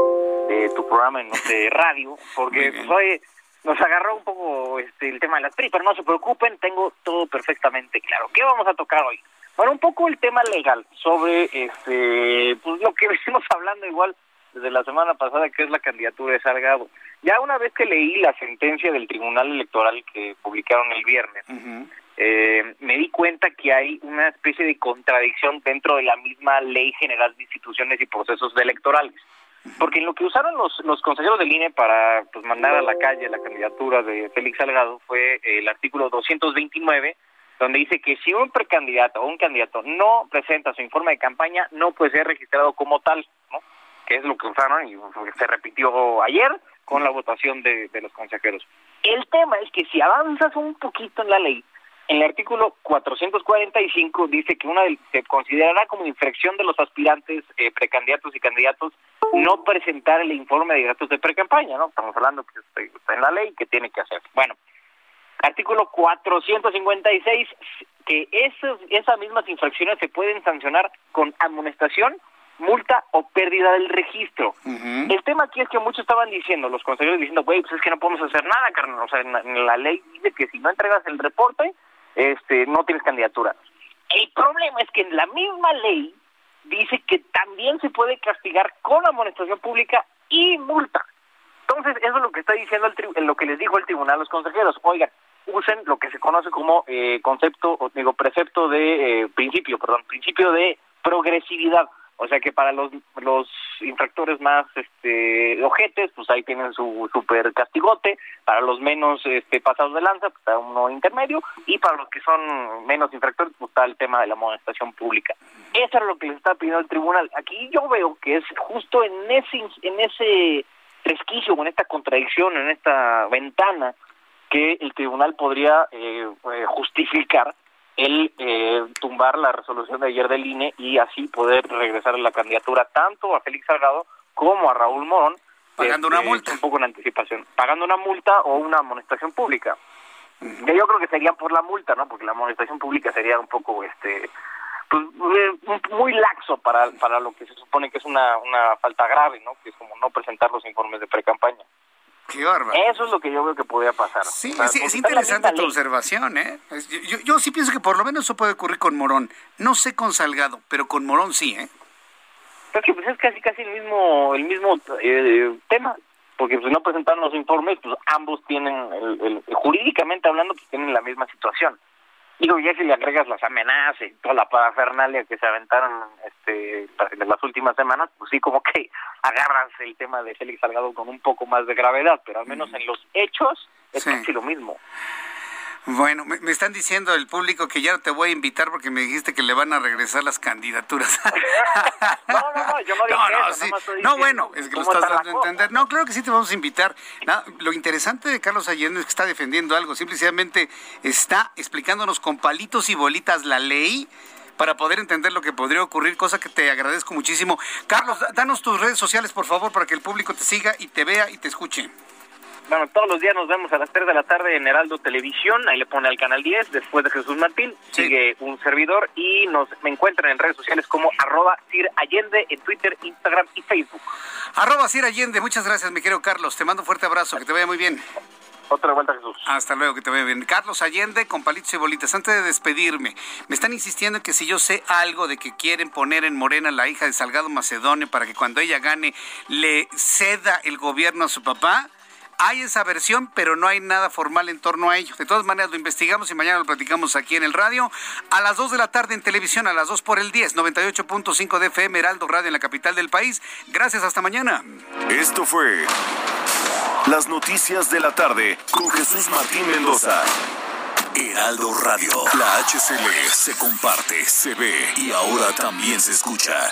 de tu programa en de radio, porque pues, hoy nos agarró un poco este, el tema de las PRI, pero no se preocupen, tengo todo perfectamente claro. ¿Qué vamos a tocar hoy? Bueno, un poco el tema legal sobre este, pues lo que venimos hablando igual desde la semana pasada, que es la candidatura de Salgado. Ya una vez que leí la sentencia del Tribunal Electoral que publicaron el viernes, eh, me di cuenta que hay una especie de contradicción dentro de la misma Ley General de Instituciones y Procesos Electorales. Porque en lo que usaron los, los consejeros del INE para pues, mandar a la calle la candidatura de Félix Salgado fue el artículo 229, donde dice que si un precandidato o un candidato no presenta su informe de campaña, no puede ser registrado como tal, ¿no? Que es lo que usaron y se repitió ayer con la votación de, de los consejeros. El tema es que si avanzas un poquito en la ley, en el artículo 445 dice que una se considerará como infracción de los aspirantes eh, precandidatos y candidatos no presentar el informe de gastos de precampaña, ¿no? Estamos hablando que está en la ley que tiene que hacer. Bueno, artículo 456 que esos, esas mismas infracciones se pueden sancionar con amonestación multa o pérdida del registro. El tema aquí es que muchos estaban diciendo, los consejeros diciendo, güey, pues es que no podemos hacer nada, carnal. O sea, en la ley dice que si no entregas el reporte, este, no tienes candidatura. El problema es que en la misma ley dice que también se puede castigar con amonestación pública y multa. Entonces, eso es lo que está diciendo el lo que les dijo el tribunal a los consejeros. Oigan, usen lo que se conoce como eh, concepto, o digo, precepto de eh, principio, perdón, principio de progresividad. O sea que para los, los infractores más este, ojetes, pues ahí tienen su super castigote. Para los menos este, pasados de lanza, pues está uno intermedio. Y para los que son menos infractores, pues está el tema de la amonestación pública. Eso es lo que les está pidiendo el tribunal. Aquí yo veo que es justo en ese, en ese resquicio, en esta contradicción, en esta ventana, que el tribunal podría eh, eh justificar el eh, tumbar la resolución de ayer del INE y así poder regresar la candidatura tanto a Félix Salgado como a Raúl Morón. Pagando una este, multa. Un poco en anticipación. Pagando una multa o una amonestación pública. Que yo creo que sería por la multa, ¿no? Porque la amonestación pública sería un poco, este, pues, eh, muy laxo para, para lo que se supone que es una, una falta grave, ¿no? Que es como no presentar los informes de pre-campaña. Qué bárbaro. Eso es lo que yo veo que podría pasar. Sí, es interesante tu observación, ¿eh? Yo, yo, sí pienso que por lo menos eso puede ocurrir con Morón. No sé con Salgado, pero con Morón sí, ¿eh? Porque pues es casi casi el mismo el mismo eh, tema, porque si no presentaron los informes, pues ambos tienen, el, jurídicamente hablando, pues tienen la misma situación. Digo, ya si le agregas las amenazas y toda la parafernalia que se aventaron este, en las últimas semanas, pues sí, como que agarras el tema de Félix Salgado con un poco más de gravedad, pero al menos en los hechos es casi lo mismo. Bueno, me, están diciendo el público que ya no te voy a invitar porque me dijiste que le van a regresar las candidaturas. no, no, no, yo no dije no, eso, no, no, bueno, es que lo estás dando a entender. No, creo que sí te vamos a invitar. lo interesante de Carlos Allende es que está defendiendo algo, simplemente está explicándonos con palitos y bolitas la ley para poder entender lo que podría ocurrir, cosa que te agradezco muchísimo. Carlos, danos tus redes sociales, por favor, para que el público te siga y te vea y te escuche. Bueno, todos los días nos vemos a las 3 de la tarde en Heraldo Televisión, ahí le pone al canal 10, después de Jesús Martín, sigue un servidor y nos me encuentran en redes sociales como arroba Sir Allende en Twitter, Instagram y Facebook. Arroba Sir Allende, muchas gracias mi querido Carlos, te mando un fuerte abrazo, que te vaya muy bien. Otra vuelta, Jesús. Hasta luego, que te vaya bien. Carlos Allende, con palitos y bolitas. Antes de despedirme, me están insistiendo en que si yo sé algo de que quieren poner en Morena la hija de Salgado Macedonio para que cuando ella gane le ceda el gobierno a su papá, hay esa versión, pero no hay nada formal en torno a ello. De todas maneras, lo investigamos y mañana lo platicamos aquí en el radio. A las 2 de la tarde en televisión, a las 2 por el 10, 98.5 de FM, Heraldo Radio en la capital del país. Gracias, hasta mañana. Esto fue Las Noticias de la Tarde con Jesús Martín Mendoza. Heraldo Radio. La HCL se comparte, se ve y ahora también se escucha.